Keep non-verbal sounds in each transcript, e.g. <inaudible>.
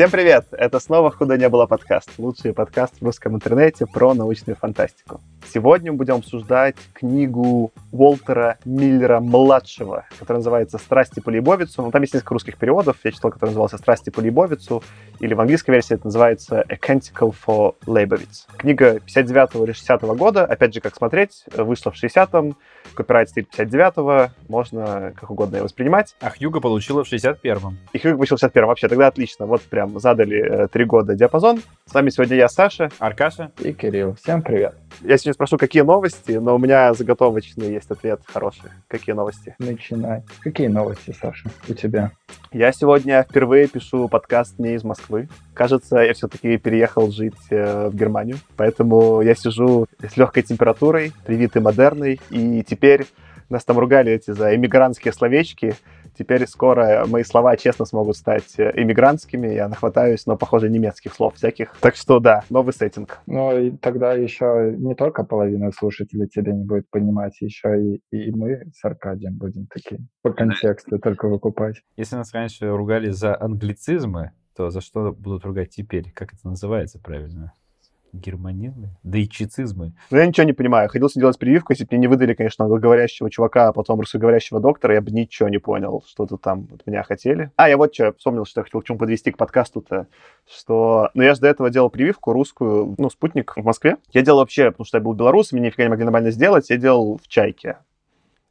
Всем привет! Это снова «Худо не было» подкаст. Лучший подкаст в русском интернете про научную фантастику. Сегодня мы будем обсуждать книгу Уолтера Миллера-младшего, которая называется «Страсти по Лейбовицу». Ну, там есть несколько русских переводов. Я читал, который назывался «Страсти по Лейбовицу», или в английской версии это называется «A Canticle for Leibovitz». Книга 59 или 60 -го года, опять же, как смотреть, вышла в 60-м, копирайт стоит 59-го, можно как угодно ее воспринимать. А Хьюга получила в 61-м. И Хьюга получил в 61-м, вообще, тогда отлично. Вот прям задали э, три года диапазон. С вами сегодня я, Саша. Аркаша. И Кирилл. Всем привет. Я сегодня спрошу, какие новости, но у меня заготовочный есть ответ хороший. Какие новости? Начинай. Какие новости, Саша, у тебя? Я сегодня впервые пишу подкаст не из Москвы. Кажется, я все-таки переехал жить э, в Германию, поэтому я сижу с легкой температурой, привитый модерной, и теперь нас там ругали эти за иммигрантские словечки. Теперь скоро мои слова честно смогут стать э, иммигрантскими. Я нахватаюсь, но, похоже, немецких слов всяких. Так что да, новый сеттинг. Ну, и тогда еще не только половина слушателей тебя не будет понимать, еще и, и мы с Аркадием будем такие по контексту только выкупать. Если нас раньше ругали за англицизмы, то за что будут ругать теперь? Как это называется правильно? Германизмы, дайчицизмы. Ну, я ничего не понимаю. Ходил делать прививку, если бы мне не выдали, конечно, англоговорящего чувака, а потом русскоговорящего доктора, я бы ничего не понял, что-то там от меня хотели. А, я вот что, вспомнил, что я хотел к чему подвести к подкасту-то, что... Ну, я же до этого делал прививку русскую, ну, спутник в Москве. Я делал вообще, потому что я был белорус, меня нифига не могли нормально сделать, я делал в Чайке.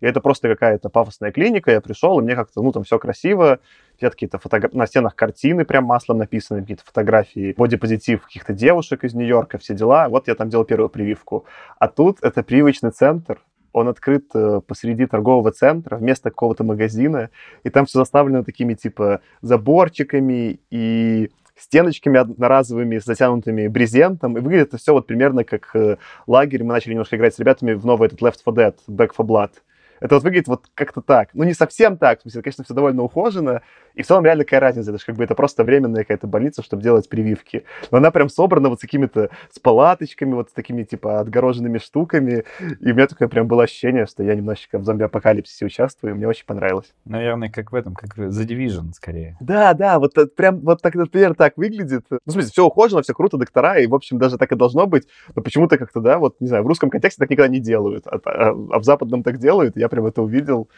И это просто какая-то пафосная клиника, я пришел, и мне как-то, ну, там все красиво, где какие-то фотографии, на стенах картины прям маслом написаны, какие-то фотографии, бодипозитив каких-то девушек из Нью-Йорка, все дела. Вот я там делал первую прививку. А тут это прививочный центр, он открыт э, посреди торгового центра, вместо какого-то магазина, и там все заставлено такими, типа, заборчиками и стеночками одноразовыми, затянутыми брезентом, и выглядит это все вот примерно как э, лагерь. Мы начали немножко играть с ребятами в новый этот Left 4 Dead, Back 4 Blood. Это вот выглядит вот как-то так. Ну, не совсем так. В смысле, конечно, все довольно ухожено. И в целом реально какая разница. Это же как бы это просто временная какая-то больница, чтобы делать прививки. Но она прям собрана вот с какими-то, с палаточками, вот с такими, типа, отгороженными штуками. И у меня такое прям было ощущение, что я немножечко в зомби-апокалипсисе участвую, и мне очень понравилось. Наверное, как в этом, как в The Division, скорее. Да, да, вот прям вот так, например, так выглядит. Ну, в смысле, все ухожено, все круто, доктора, и, в общем, даже так и должно быть. Но почему-то как-то, да, вот, не знаю, в русском контексте так никогда не делают, а, а, а в западном так делают, я прям это увидел.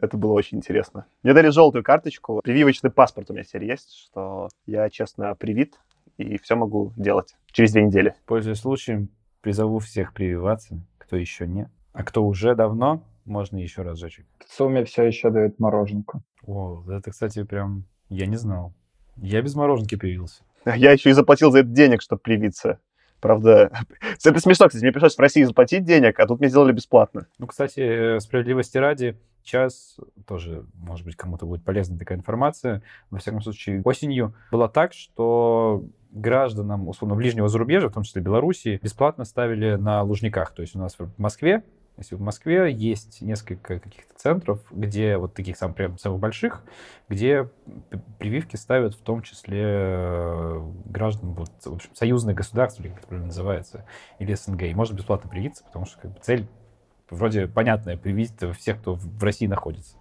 Это было очень интересно. Мне дали желтую карточку. Прививочный паспорт у меня теперь есть, что я, честно, привит и все могу делать через две недели. Пользуясь случаем, призову всех прививаться, кто еще не. А кто уже давно, можно еще разочек. В сумме все еще дают мороженку. О, это, кстати, прям я не знал. Я без мороженки привился. Я еще и заплатил за это денег, чтобы привиться. Правда, <laughs> это смешно, кстати, мне пришлось в России заплатить денег, а тут мне сделали бесплатно. Ну, кстати, э, справедливости ради, сейчас тоже, может быть, кому-то будет полезна такая информация. Во всяком случае, осенью было так, что гражданам, условно, ближнего зарубежья, в том числе Белоруссии, бесплатно ставили на Лужниках. То есть у нас в Москве если в Москве есть несколько каких-то центров, где вот таких сам, прям самых больших, где прививки ставят в том числе э, граждан вот, в общем, союзных государств, или как это правильно называется, или СНГ. И можно бесплатно привиться, потому что как бы, цель вроде понятная, привить всех, кто в России находится.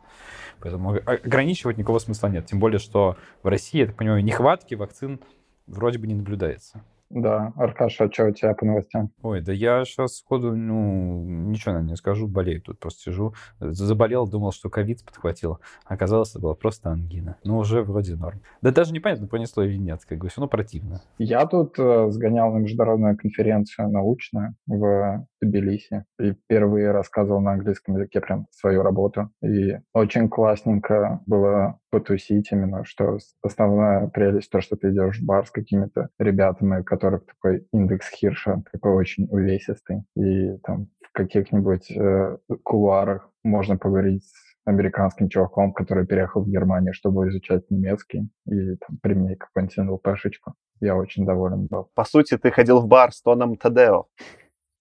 Поэтому ограничивать никакого смысла нет. Тем более, что в России, я так понимаю, нехватки вакцин вроде бы не наблюдается. Да, Аркаша, а что у тебя по новостям? Ой, да я сейчас сходу, ну, ничего, наверное, не скажу, болею тут, просто сижу. Заболел, думал, что ковид подхватил. Оказалось, это была просто ангина. Ну, уже вроде норм. Да даже непонятно, понесло или нет, как бы все равно противно. Я тут э, сгонял на международную конференцию научную в Тбилиси и впервые рассказывал на английском языке прям свою работу. И очень классненько было потусить именно, что основная прелесть то, что ты идешь в бар с какими-то ребятами, у которых такой индекс Хирша такой очень увесистый, и там в каких-нибудь э, кулуарах можно поговорить с американским чуваком, который переехал в Германию, чтобы изучать немецкий, и там применить какую-нибудь НЛПшечку. Я очень доволен был. По сути, ты ходил в бар с тоном Тадео.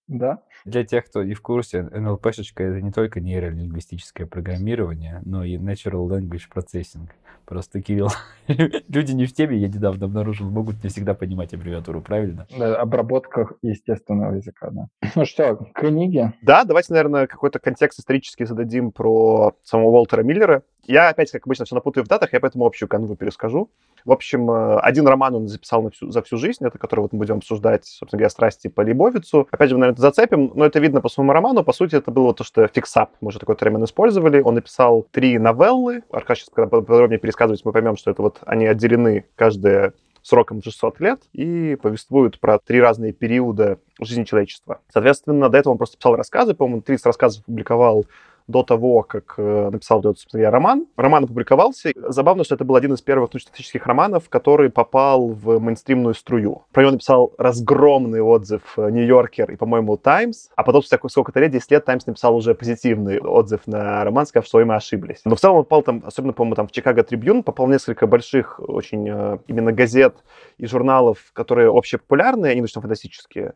Да. Для тех, кто не в курсе, NLP-шечка — это не только нейролингвистическое программирование, но и Natural Language Processing. Просто, Кирилл, <laughs> люди не в теме, я недавно обнаружил, могут не всегда понимать аббревиатуру, правильно? Да, обработка естественного языка, да. Ну что, книги? Да, давайте, наверное, какой-то контекст исторический зададим про самого Уолтера Миллера. Я опять, как обычно, все напутаю в датах, я поэтому общую канву перескажу. В общем, э, один роман он написал на всю, за всю жизнь, это который вот мы будем обсуждать, собственно говоря, «Страсти по Лейбовицу». Опять же, мы, наверное, это зацепим, но это видно по самому роману. По сути, это было то, что fix-up, мы уже такой термин использовали. Он написал три новеллы. Аркаш сейчас, когда подробнее пересказывать, мы поймем, что это вот они отделены каждая сроком 600 лет и повествуют про три разные периода жизни человечества. Соответственно, до этого он просто писал рассказы, по-моему, 30 рассказов публиковал до того, как э, написал этот, собственно говоря, роман. Роман опубликовался. Забавно, что это был один из первых научно-фантастических романов, который попал в мейнстримную струю. Про него написал разгромный отзыв э, Нью-Йоркер и, по-моему, Таймс. А потом, спустя сколько-то лет, 10 лет, Таймс написал уже позитивный отзыв на роман, сказав, что мы ошиблись. Но в целом он попал там, особенно, по-моему, там в Чикаго Трибюн, попал в несколько больших очень э, именно газет и журналов, которые общепопулярные, они научно-фантастические.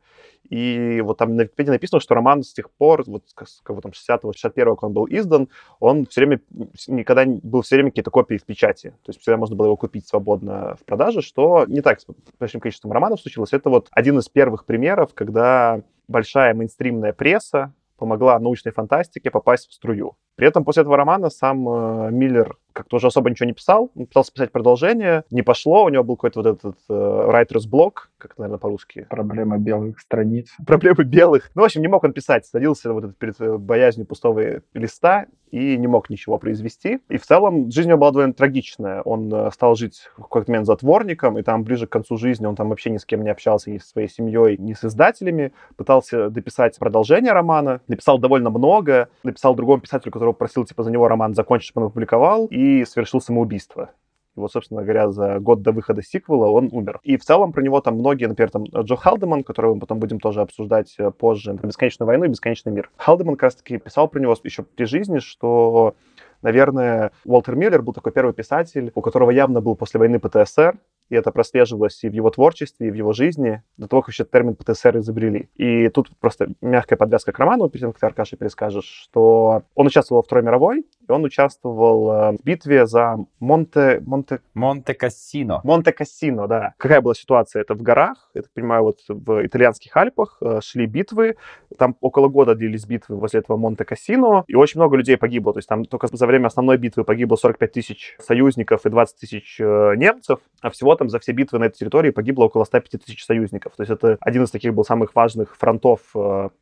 И вот там на Википедии написано, что роман с тех пор, вот с там 60-го, 61-го, когда он был издан, он все время, никогда был все время какие-то копии в печати. То есть всегда можно было его купить свободно в продаже, что не так с большим количеством романов случилось. Это вот один из первых примеров, когда большая мейнстримная пресса помогла научной фантастике попасть в струю. При этом после этого романа сам э, Миллер как-то уже особо ничего не писал. Он пытался писать продолжение, не пошло. У него был какой-то вот этот э, writer's block, как это, наверное, по-русски. Проблема белых страниц. <laughs> Проблемы белых. Ну, в общем, не мог он писать. Садился вот этот перед э, боязнью пустого листа и не мог ничего произвести. И в целом жизнь его была довольно трагичная. Он э, стал жить в какой-то момент затворником, и там ближе к концу жизни он там вообще ни с кем не общался, ни со своей семьей, ни с издателями. Пытался дописать продолжение романа, написал довольно много, написал другому писателю, которого просил, типа, за него роман закончить, чтобы он опубликовал, и совершил самоубийство. И вот, собственно говоря, за год до выхода сиквела он умер. И в целом про него там многие, например, там Джо Халдеман, которого мы потом будем тоже обсуждать э, позже, «Бесконечную войну» и «Бесконечный мир». Халдеман как раз-таки писал про него еще при жизни, что Наверное, Уолтер Миллер был такой первый писатель, у которого явно был после войны ПТСР, и это прослеживалось и в его творчестве, и в его жизни, до того, как вообще термин ПТСР изобрели. И тут просто мягкая подвязка к роману, перед тем, как ты, Аркаша, перескажешь, что он участвовал во Второй мировой, и он участвовал э, в битве за Монте... Монте... Монте-Кассино. Монте-Кассино, да. Какая была ситуация? Это в горах, я так понимаю, вот в итальянских Альпах э, шли битвы, там около года длились битвы возле этого Монте-Кассино, и очень много людей погибло, то есть там только за время основной битвы погибло 45 тысяч союзников и 20 тысяч э, немцев, а всего там за все битвы на этой территории погибло около 105 тысяч союзников. То есть это один из таких был самых важных фронтов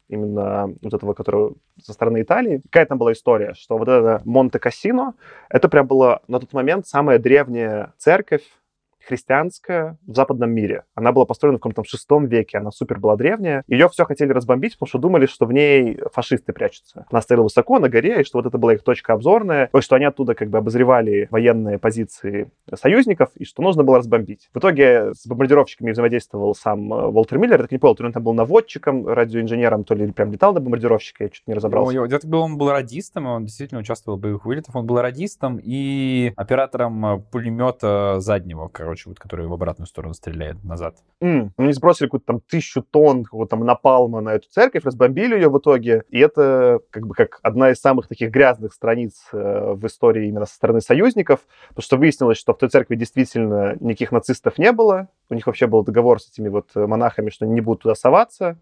именно вот этого, который со стороны Италии. Какая там была история, что вот это Монте-Кассино, это прям была на тот момент самая древняя церковь христианская в западном мире. Она была построена в каком-то шестом веке, она супер была древняя. Ее все хотели разбомбить, потому что думали, что в ней фашисты прячутся. Она стояла высоко на горе, и что вот это была их точка обзорная, и что они оттуда как бы обозревали военные позиции союзников, и что нужно было разбомбить. В итоге с бомбардировщиками взаимодействовал сам э, Уолтер Миллер, я так не понял, то ли он там был наводчиком, радиоинженером, то ли прям летал на бомбардировщика, я чуть не разобрался. Ну, где-то был, он был радистом, он действительно участвовал в боевых вылетах, он был радистом и оператором э, пулемета заднего, короче, вот который в обратную сторону стреляет назад. Mm. Они сбросили какую-то там тысячу тонн какого-то там напалма на эту церковь, разбомбили ее в итоге, и это как бы как одна из самых таких грязных страниц э, в истории именно со стороны союзников, потому что выяснилось, что в той церкви действительно никаких нацистов не было, у них вообще был договор с этими вот монахами, что они не будут туда соваться,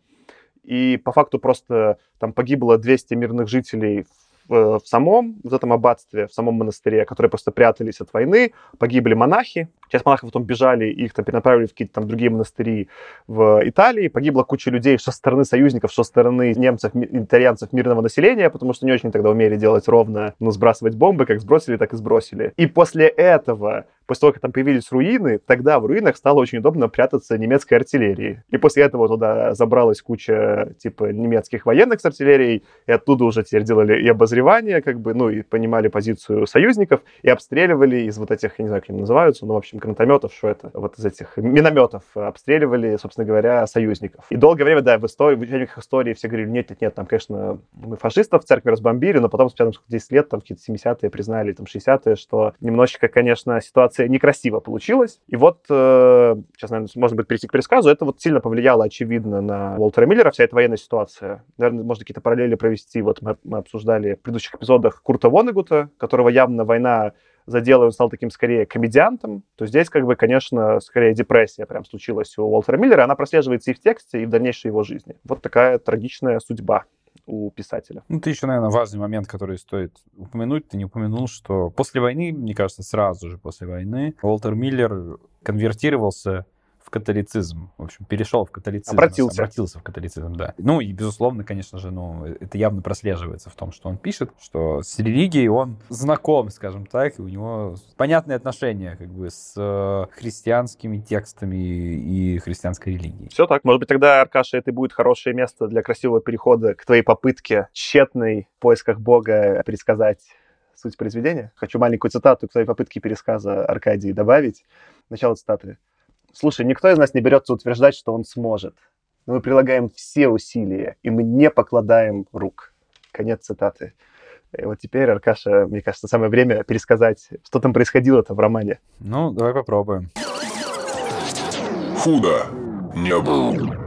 и по факту просто там погибло 200 мирных жителей в, в самом в этом аббатстве, в самом монастыре, которые просто прятались от войны, погибли монахи. Часть монахов потом бежали, их там перенаправили в какие-то там другие монастыри в Италии. Погибла куча людей что со стороны союзников, что со стороны немцев, итальянцев, мирного населения, потому что не очень тогда умели делать ровно, ну, сбрасывать бомбы, как сбросили, так и сбросили. И после этого после того, как там появились руины, тогда в руинах стало очень удобно прятаться немецкой артиллерии. И после этого туда забралась куча, типа, немецких военных с артиллерией, и оттуда уже теперь делали и обозревание, как бы, ну, и понимали позицию союзников, и обстреливали из вот этих, я не знаю, как они называются, но, в общем, гранатометов, что это, вот из этих минометов обстреливали, собственно говоря, союзников. И долгое время, да, в истории, в учебниках истории все говорили, нет, нет, нет, там, конечно, мы фашистов в церкви разбомбили, но потом спустя там, 10 лет, там, какие-то 70-е признали, там, 60-е, что немножечко, конечно, ситуация некрасиво получилась. И вот, э, сейчас, наверное, можно будет перейти к пересказу, это вот сильно повлияло, очевидно, на Уолтера Миллера, вся эта военная ситуация. Наверное, можно какие-то параллели провести. Вот мы, мы обсуждали в предыдущих эпизодах Курта Вонегута, которого явно война задела, он стал таким скорее комедиантом, то здесь, как бы, конечно, скорее депрессия прям случилась у Уолтера Миллера. Она прослеживается и в тексте, и в дальнейшей его жизни. Вот такая трагичная судьба у писателя. Ну, ты еще, наверное, важный момент, который стоит упомянуть. Ты не упомянул, что после войны, мне кажется, сразу же после войны, Уолтер Миллер конвертировался католицизм. В общем, перешел в католицизм. Обратился. Обратился в католицизм, да. Ну и, безусловно, конечно же, ну, это явно прослеживается в том, что он пишет, что с религией он знаком, скажем так, и у него понятные отношения как бы с э, христианскими текстами и христианской религией. Все так. Может быть, тогда, Аркаша, это будет хорошее место для красивого перехода к твоей попытке тщетной в поисках Бога предсказать суть произведения. Хочу маленькую цитату к твоей попытке пересказа Аркадии добавить. Начало цитаты. Слушай, никто из нас не берется утверждать, что он сможет. Но мы прилагаем все усилия, и мы не покладаем рук. Конец цитаты. И вот теперь, Аркаша, мне кажется, самое время пересказать, что там происходило-то в романе. Ну, давай попробуем. Худо не было.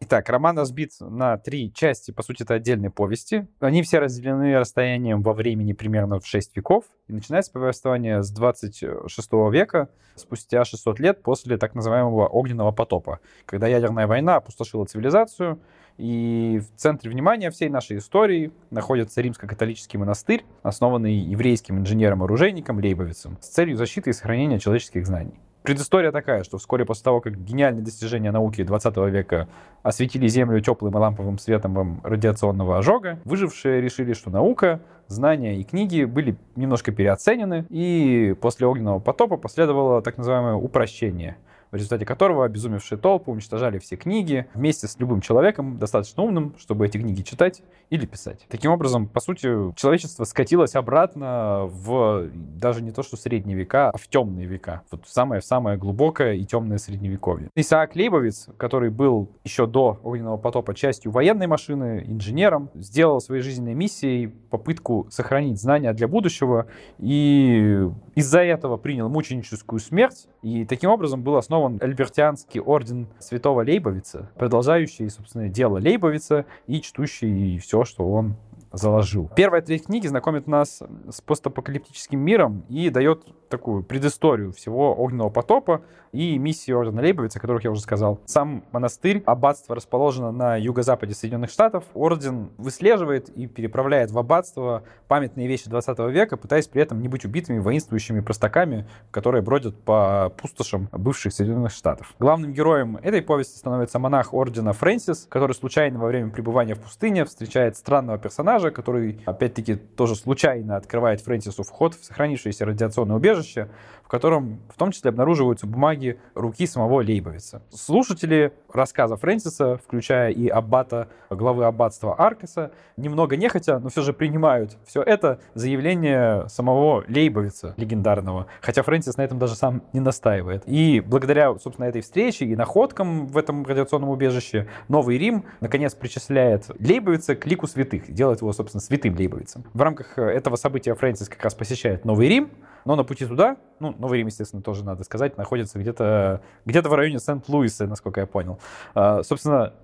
Итак, роман разбит на три части, по сути, это отдельные повести. Они все разделены расстоянием во времени примерно в 6 веков. И начинается повествование с 26 века, спустя 600 лет после так называемого огненного потопа, когда ядерная война опустошила цивилизацию, и в центре внимания всей нашей истории находится римско-католический монастырь, основанный еврейским инженером-оружейником Лейбовицем с целью защиты и сохранения человеческих знаний. Предыстория такая, что вскоре после того, как гениальные достижения науки 20 века осветили Землю теплым и ламповым светом радиационного ожога, выжившие решили, что наука, знания и книги были немножко переоценены, и после огненного потопа последовало так называемое упрощение – в результате которого обезумевшие толпы уничтожали все книги вместе с любым человеком, достаточно умным, чтобы эти книги читать или писать. Таким образом, по сути, человечество скатилось обратно в даже не то, что средние века, а в темные века. Вот самое-самое глубокое и темное средневековье. Исаак Лейбовиц, который был еще до огненного потопа частью военной машины, инженером, сделал своей жизненной миссией попытку сохранить знания для будущего и из-за этого принял мученическую смерть и таким образом был основан основан Альбертианский орден святого Лейбовица, продолжающий, собственно, дело Лейбовица и чтущий все, что он заложил. Первая треть книги знакомит нас с постапокалиптическим миром и дает такую предысторию всего огненного потопа и миссии Ордена Лейбовица, о которых я уже сказал. Сам монастырь, аббатство расположено на юго-западе Соединенных Штатов. Орден выслеживает и переправляет в аббатство памятные вещи 20 века, пытаясь при этом не быть убитыми воинствующими простаками, которые бродят по пустошам бывших Соединенных Штатов. Главным героем этой повести становится монах Ордена Фрэнсис, который случайно во время пребывания в пустыне встречает странного персонажа, который, опять-таки, тоже случайно открывает Фрэнсису вход в сохранившееся радиационное убежище, в котором в том числе обнаруживаются бумаги руки самого Лейбовица. Слушатели рассказа Фрэнсиса, включая и аббата, главы аббатства Аркаса, немного нехотя, но все же принимают все это заявление самого Лейбовица легендарного, хотя Фрэнсис на этом даже сам не настаивает. И благодаря, собственно, этой встрече и находкам в этом радиационном убежище Новый Рим наконец причисляет Лейбовица к лику святых, делает его, собственно, святым Лейбовицем. В рамках этого события Фрэнсис как раз посещает Новый Рим, но на пути туда, ну, Новый Рим, естественно, тоже надо сказать, находится где-то где в районе Сент-Луиса, насколько я понял. А, собственно,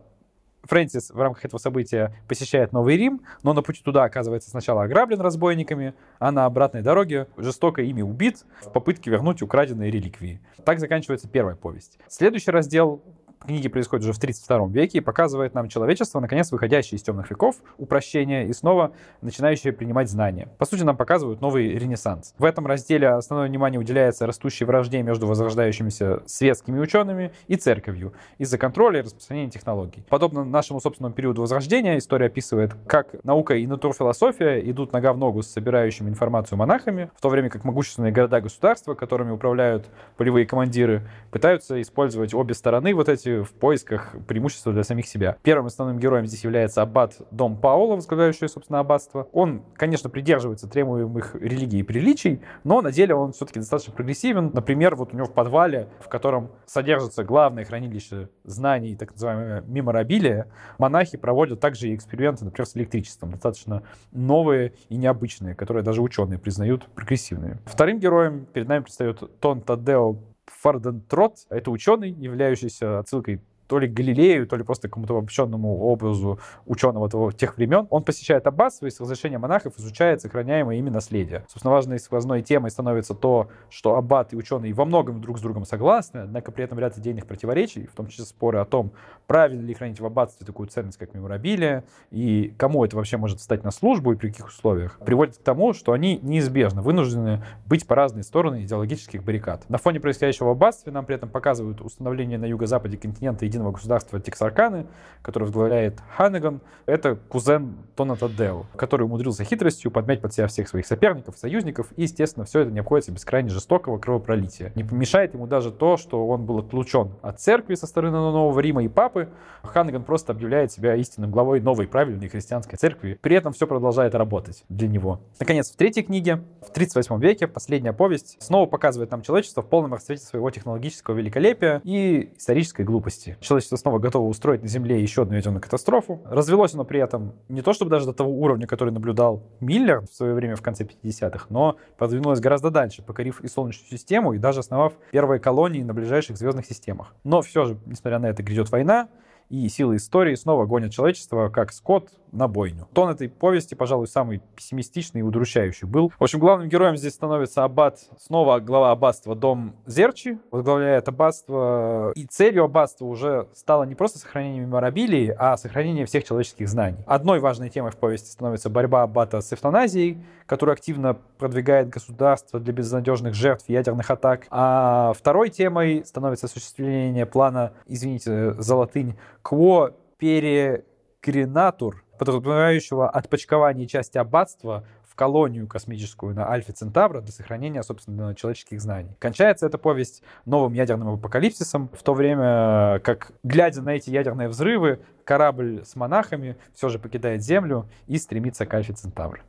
Фрэнсис в рамках этого события посещает Новый Рим, но на пути туда оказывается сначала ограблен разбойниками, а на обратной дороге жестоко ими убит в попытке вернуть украденные реликвии. Так заканчивается первая повесть. Следующий раздел книги происходит уже в 32 веке и показывает нам человечество, наконец, выходящее из темных веков, упрощение и снова начинающее принимать знания. По сути, нам показывают новый ренессанс. В этом разделе основное внимание уделяется растущей вражде между возрождающимися светскими учеными и церковью из-за контроля и распространения технологий. Подобно нашему собственному периоду возрождения, история описывает, как наука и натурфилософия идут нога в ногу с собирающими информацию монахами, в то время как могущественные города-государства, которыми управляют полевые командиры, пытаются использовать обе стороны вот эти в поисках преимущества для самих себя. Первым основным героем здесь является аббат Дом Паула, возглавляющий, собственно, аббатство. Он, конечно, придерживается требуемых религий и приличий, но на деле он все-таки достаточно прогрессивен. Например, вот у него в подвале, в котором содержится главное хранилище знаний, так называемое меморабилия, монахи проводят также и эксперименты, например, с электричеством, достаточно новые и необычные, которые даже ученые признают прогрессивными. Вторым героем перед нами предстает Тон Тадео Фардентрот — это ученый, являющийся отсылкой то ли Галилею, то ли просто какому-то обобщенному образу ученого того, тех времен. Он посещает аббатство и с разрешения монахов изучает сохраняемое ими наследие. Собственно, важной сквозной темой становится то, что аббат и ученые во многом друг с другом согласны, однако при этом ряд идейных противоречий, в том числе споры о том, правильно ли хранить в аббатстве такую ценность, как меморабилия, и кому это вообще может стать на службу и при каких условиях, приводит к тому, что они неизбежно вынуждены быть по разные стороны идеологических баррикад. На фоне происходящего в аббатстве нам при этом показывают установление на юго-западе континента единого государства Тексарканы, который возглавляет Ханнеган. Это кузен Тоната Део, который умудрился хитростью подмять под себя всех своих соперников, союзников, и, естественно, все это не обходится без крайне жестокого кровопролития. Не помешает ему даже то, что он был отлучен от церкви со стороны Нового Рима и папы. Ханнеган просто объявляет себя истинным главой новой правильной христианской церкви. При этом все продолжает работать для него. Наконец, в третьей книге, в 38 веке, последняя повесть, снова показывает нам человечество в полном расцвете своего технологического великолепия и исторической глупости. Человечество снова готово устроить на Земле еще одну ядерную катастрофу. Развелось оно при этом не то чтобы даже до того уровня, который наблюдал Миллер в свое время в конце 50-х, но продвинулось гораздо дальше, покорив и Солнечную систему, и даже основав первые колонии на ближайших звездных системах. Но все же, несмотря на это, грядет война, и силы истории снова гонят человечество, как скот, на бойню. Тон этой повести, пожалуй, самый пессимистичный и удручающий был. В общем, главным героем здесь становится аббат, снова глава аббатства Дом Зерчи, возглавляет аббатство, и целью аббатства уже стало не просто сохранение меморабилии, а сохранение всех человеческих знаний. Одной важной темой в повести становится борьба аббата с эвтаназией, которую активно продвигает государство для безнадежных жертв ядерных атак. А второй темой становится осуществление плана, извините за латынь, «quo peregrinatur», подразумевающего отпочкование части аббатства в колонию космическую на Альфе Центавра для сохранения, собственно, человеческих знаний. Кончается эта повесть новым ядерным апокалипсисом, в то время как, глядя на эти ядерные взрывы, корабль с монахами все же покидает Землю и стремится к Альфе Центавра.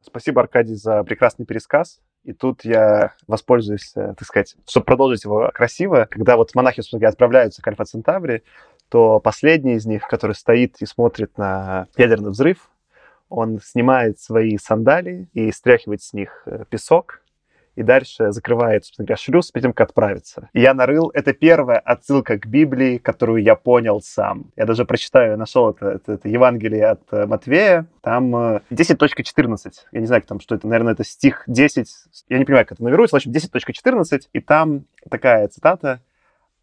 Спасибо, Аркадий, за прекрасный пересказ. И тут я воспользуюсь, э, так сказать, чтобы продолжить его красиво. Когда вот монахи, собственно отправляются к Альфа Центавре, то последний из них, который стоит и смотрит на ядерный взрыв, он снимает свои сандалии и стряхивает с них э, песок, и дальше закрывает, собственно говоря, шлюз перед тем, как отправиться. И я нарыл, это первая отсылка к Библии, которую я понял сам. Я даже прочитаю, нашел это, это, это Евангелие от э, Матвея, там 10.14, э, я не знаю, там, что это, наверное, это стих 10, я не понимаю, как это нумеруется, в общем, 10.14, и там такая цитата,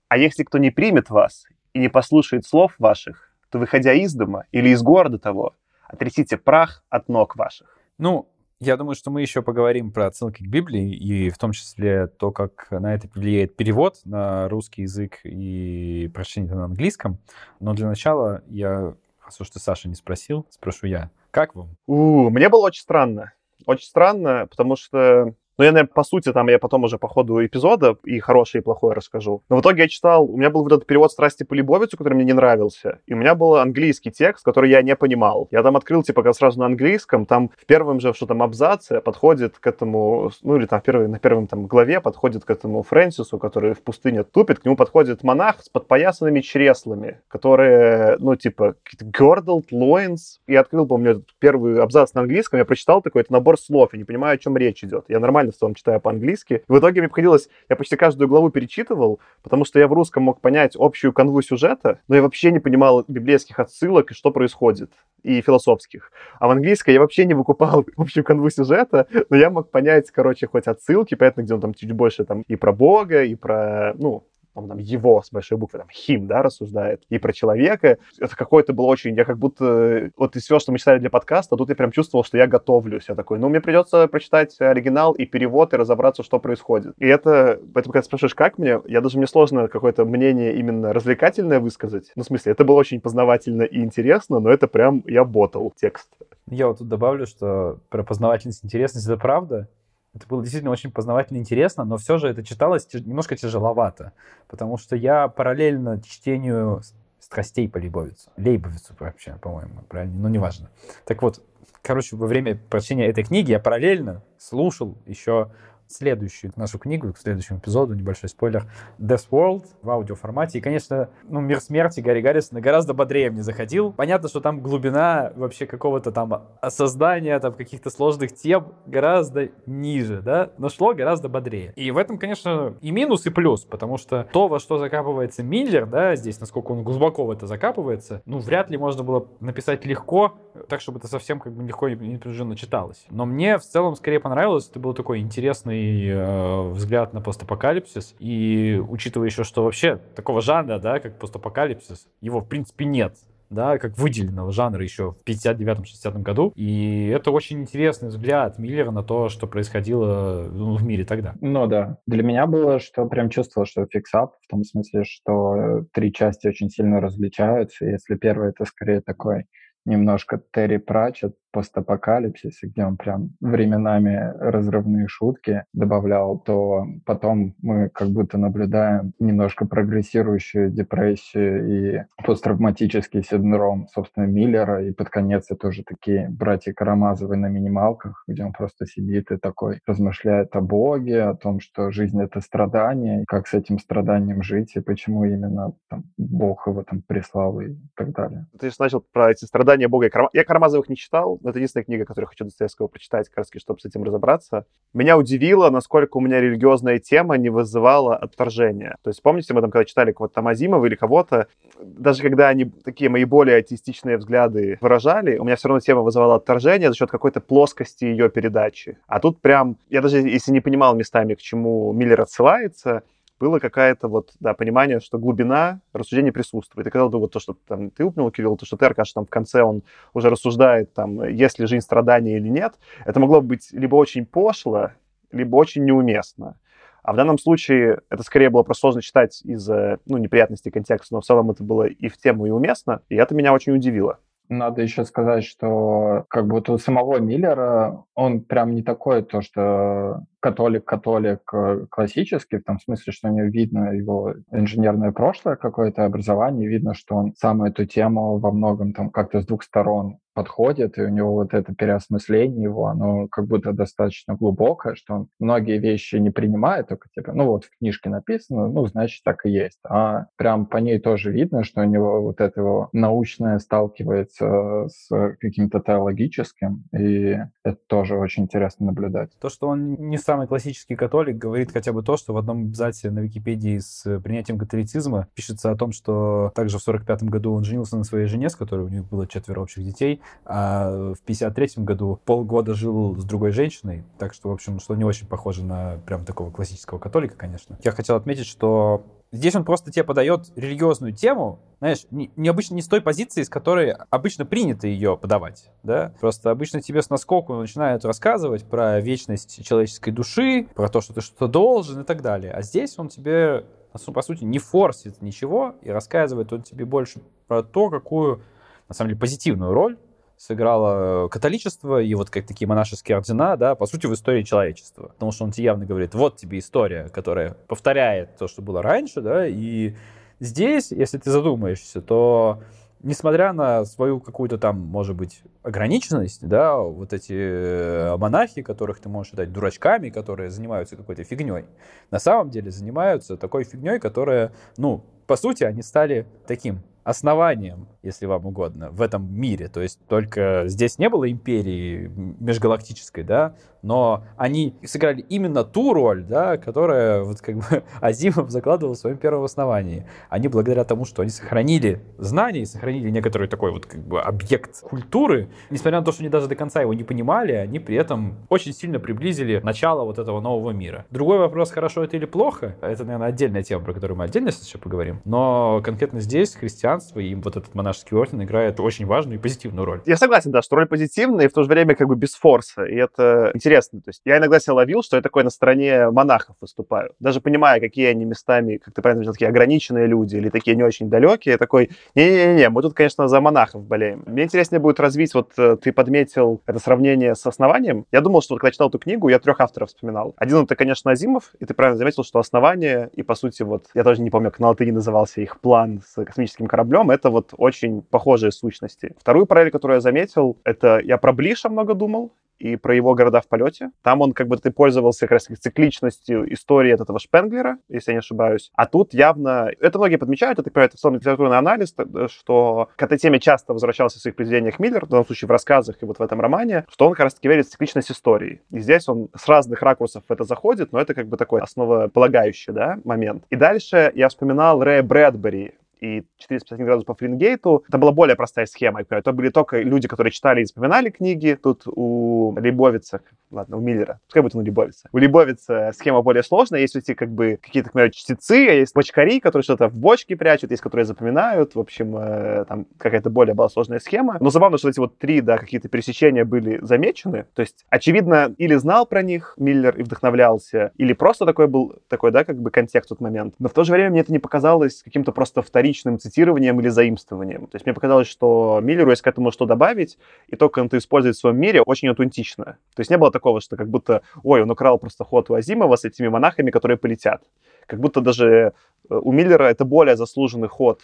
«А если кто не примет вас и не послушает слов ваших, то, выходя из дома или из города того, отрясите прах от ног ваших. Ну, я думаю, что мы еще поговорим про отсылки к Библии, и в том числе то, как на это влияет перевод на русский язык и прочтение на английском. Но для начала я, раз уж ты, Саша, не спросил, спрошу я. Как вам? У, мне было очень странно. Очень странно, потому что но я, наверное, по сути, там я потом уже по ходу эпизода и хорошее, и плохое расскажу. Но в итоге я читал, у меня был вот этот перевод «Страсти по Лебовицу», который мне не нравился, и у меня был английский текст, который я не понимал. Я там открыл, типа, как сразу на английском, там в первом же, что там, абзаце подходит к этому, ну, или там в на первом там главе подходит к этому Фрэнсису, который в пустыне тупит, к нему подходит монах с подпоясанными чреслами, которые, ну, типа, girdled loins. Я открыл, помню, первый абзац на английском, я прочитал такой, это набор слов, я не понимаю, о чем речь идет. Я нормально нормально в целом читаю по-английски. В итоге мне приходилось, я почти каждую главу перечитывал, потому что я в русском мог понять общую канву сюжета, но я вообще не понимал библейских отсылок и что происходит, и философских. А в английском я вообще не выкупал <laughs> общую канву сюжета, но я мог понять, короче, хоть отсылки, понятно, где он там чуть больше там и про Бога, и про, ну, он там его с большой буквы, там, хим, да, рассуждает, и про человека. Это какое-то было очень, я как будто, вот из всего, что мы читали для подкаста, тут я прям чувствовал, что я готовлюсь. Я такой, ну, мне придется прочитать оригинал и перевод, и разобраться, что происходит. И это, поэтому, когда спрашиваешь, как мне, я даже, мне сложно какое-то мнение именно развлекательное высказать. Ну, в смысле, это было очень познавательно и интересно, но это прям, я ботал текст. Я вот тут добавлю, что про познавательность и интересность это правда, это было действительно очень познавательно интересно, но все же это читалось немножко тяжеловато, потому что я параллельно чтению страстей по Лейбовицу, Лейбовицу вообще, по-моему, правильно, но неважно. Так вот, короче, во время прочтения этой книги я параллельно слушал еще следующую нашу книгу, к следующему эпизоду, небольшой спойлер, Death World в аудиоформате. И, конечно, ну, «Мир смерти» Гарри Гаррисона гораздо бодрее мне заходил. Понятно, что там глубина вообще какого-то там создания, там каких-то сложных тем гораздо ниже, да, но шло гораздо бодрее. И в этом, конечно, и минус, и плюс, потому что то, во что закапывается Миллер, да, здесь, насколько он глубоко в это закапывается, ну, вряд ли можно было написать легко, так, чтобы это совсем как бы легко и непринужденно читалось. Но мне в целом скорее понравилось, это был такой интересный э, взгляд на постапокалипсис, и учитывая еще, что вообще такого жанра, да, как постапокалипсис, его в принципе нет да, как выделенного жанра еще в 59-60 году. И это очень интересный взгляд Миллера на то, что происходило ну, в мире тогда. Ну да. Для меня было, что прям чувствовал, что fix-up, в том смысле, что три части очень сильно различаются. Если первая это скорее такой немножко Терри Пратчетт в постапокалипсисе, где он прям временами разрывные шутки добавлял, то потом мы как будто наблюдаем немножко прогрессирующую депрессию и посттравматический синдром, собственно, Миллера, и под конец это уже такие братья Карамазовы на минималках, где он просто сидит и такой размышляет о Боге, о том, что жизнь — это страдание, и как с этим страданием жить, и почему именно там, Бог его там прислал и так далее. Ты же начал про эти страдания Бога. Я Карамазовых не читал, это единственная книга, которую хочу Достоевского прочитать, как раз, чтобы с этим разобраться. Меня удивило, насколько у меня религиозная тема не вызывала отторжения. То есть помните, мы там когда читали кого-то там Азимова или кого-то, даже когда они такие мои более атеистичные взгляды выражали, у меня все равно тема вызывала отторжение за счет какой-то плоскости ее передачи. А тут прям, я даже если не понимал местами, к чему Миллер отсылается, было какое-то вот, да, понимание, что глубина рассуждения присутствует. И когда вот то, что там ты упомянул, Кирилл, то, что ты, Аркаш, там в конце он уже рассуждает, там, есть ли жизнь страдания или нет, это могло быть либо очень пошло, либо очень неуместно. А в данном случае это скорее было просто сложно читать из-за ну, неприятностей контекста, но в целом это было и в тему, и уместно, и это меня очень удивило. Надо еще сказать, что как будто у самого Миллера он прям не такой, то что католик-католик э, классический, в том смысле, что у него видно его инженерное прошлое, какое-то образование, видно, что он сам эту тему во многом там как-то с двух сторон подходит, и у него вот это переосмысление его, оно как будто достаточно глубокое, что он многие вещи не принимает, только типа, ну вот в книжке написано, ну, значит, так и есть. А прям по ней тоже видно, что у него вот это его научное сталкивается с каким-то теологическим, и это тоже очень интересно наблюдать. То, что он не самый классический католик, говорит хотя бы то, что в одном абзаце на Википедии с принятием католицизма пишется о том, что также в 45 году он женился на своей жене, с которой у них было четверо общих детей, а в 53 году полгода жил с другой женщиной, так что, в общем, что не очень похоже на прям такого классического католика, конечно. Я хотел отметить, что здесь он просто тебе подает религиозную тему, знаешь, не, необычно не с той позиции, с которой обычно принято ее подавать, да. Просто обычно тебе с наскоку начинают рассказывать про вечность человеческой души, про то, что ты что-то должен и так далее. А здесь он тебе, по сути, не форсит ничего и рассказывает он тебе больше про то, какую, на самом деле, позитивную роль сыграло католичество и вот как такие монашеские ордена, да, по сути, в истории человечества. Потому что он тебе явно говорит, вот тебе история, которая повторяет то, что было раньше, да, и здесь, если ты задумаешься, то несмотря на свою какую-то там, может быть, ограниченность, да, вот эти э, монахи, которых ты можешь считать дурачками, которые занимаются какой-то фигней, на самом деле занимаются такой фигней, которая, ну, по сути, они стали таким основанием, если вам угодно, в этом мире. То есть только здесь не было империи межгалактической, да, но они сыграли именно ту роль, да, которая вот как бы <laughs> Азимов закладывал в своем первом основании. Они благодаря тому, что они сохранили знания, сохранили некоторый такой вот как бы объект культуры, несмотря на то, что они даже до конца его не понимали, они при этом очень сильно приблизили начало вот этого нового мира. Другой вопрос, хорошо это или плохо, это, наверное, отдельная тема, про которую мы отдельно сейчас поговорим, но конкретно здесь христианство и вот этот монашеский орден играет очень важную и позитивную роль. Я согласен, да, что роль позитивная и в то же время как бы без форса, и это интересно интересно. То есть я иногда себя ловил, что я такой на стороне монахов выступаю. Даже понимая, какие они местами, как ты правильно сказал, такие ограниченные люди или такие не очень далекие, я такой, не-не-не, мы тут, конечно, за монахов болеем. Мне интереснее будет развить, вот э, ты подметил это сравнение с основанием. Я думал, что когда читал эту книгу, я трех авторов вспоминал. Один это, конечно, Азимов, и ты правильно заметил, что основание, и по сути вот, я тоже не помню, как на латыни назывался их план с космическим кораблем, это вот очень похожие сущности. Вторую параллель, которую я заметил, это я про Блиша много думал, и про его города в полете. Там он как бы ты пользовался как раз цикличностью истории от этого Шпенглера, если я не ошибаюсь. А тут явно... Это многие подмечают, это, это в целом литературный анализ, э, что к этой теме часто возвращался в своих произведениях Миллер, в данном случае в рассказах и вот в этом романе, что он как раз-таки верит в цикличность истории. И здесь он с разных ракурсов в это заходит, но это как бы такой основополагающий да, момент. И дальше я вспоминал Рэя Брэдбери, и 451 градусов по Фаренгейту. Это была более простая схема. Это были только люди, которые читали и вспоминали книги. Тут у Лейбовица, ладно, у Миллера, пускай будет у Лейбовица. У Лейбовица схема более сложная. Есть эти как бы какие-то, к чтецы, а есть бочкари, которые что-то в бочке прячут, есть которые запоминают. В общем, э, там какая-то более была сложная схема. Но забавно, что эти вот три, да, какие-то пересечения были замечены. То есть, очевидно, или знал про них Миллер и вдохновлялся, или просто такой был, такой, да, как бы контекст в тот момент. Но в то же время мне это не показалось каким-то просто вторичным личным цитированием или заимствованием. То есть мне показалось, что Миллеру есть к этому что добавить, и то, как он это использует в своем мире, очень аутентично. То есть не было такого, что как будто, ой, он украл просто ход у Азимова с этими монахами, которые полетят. Как будто даже э, у Миллера это более заслуженный ход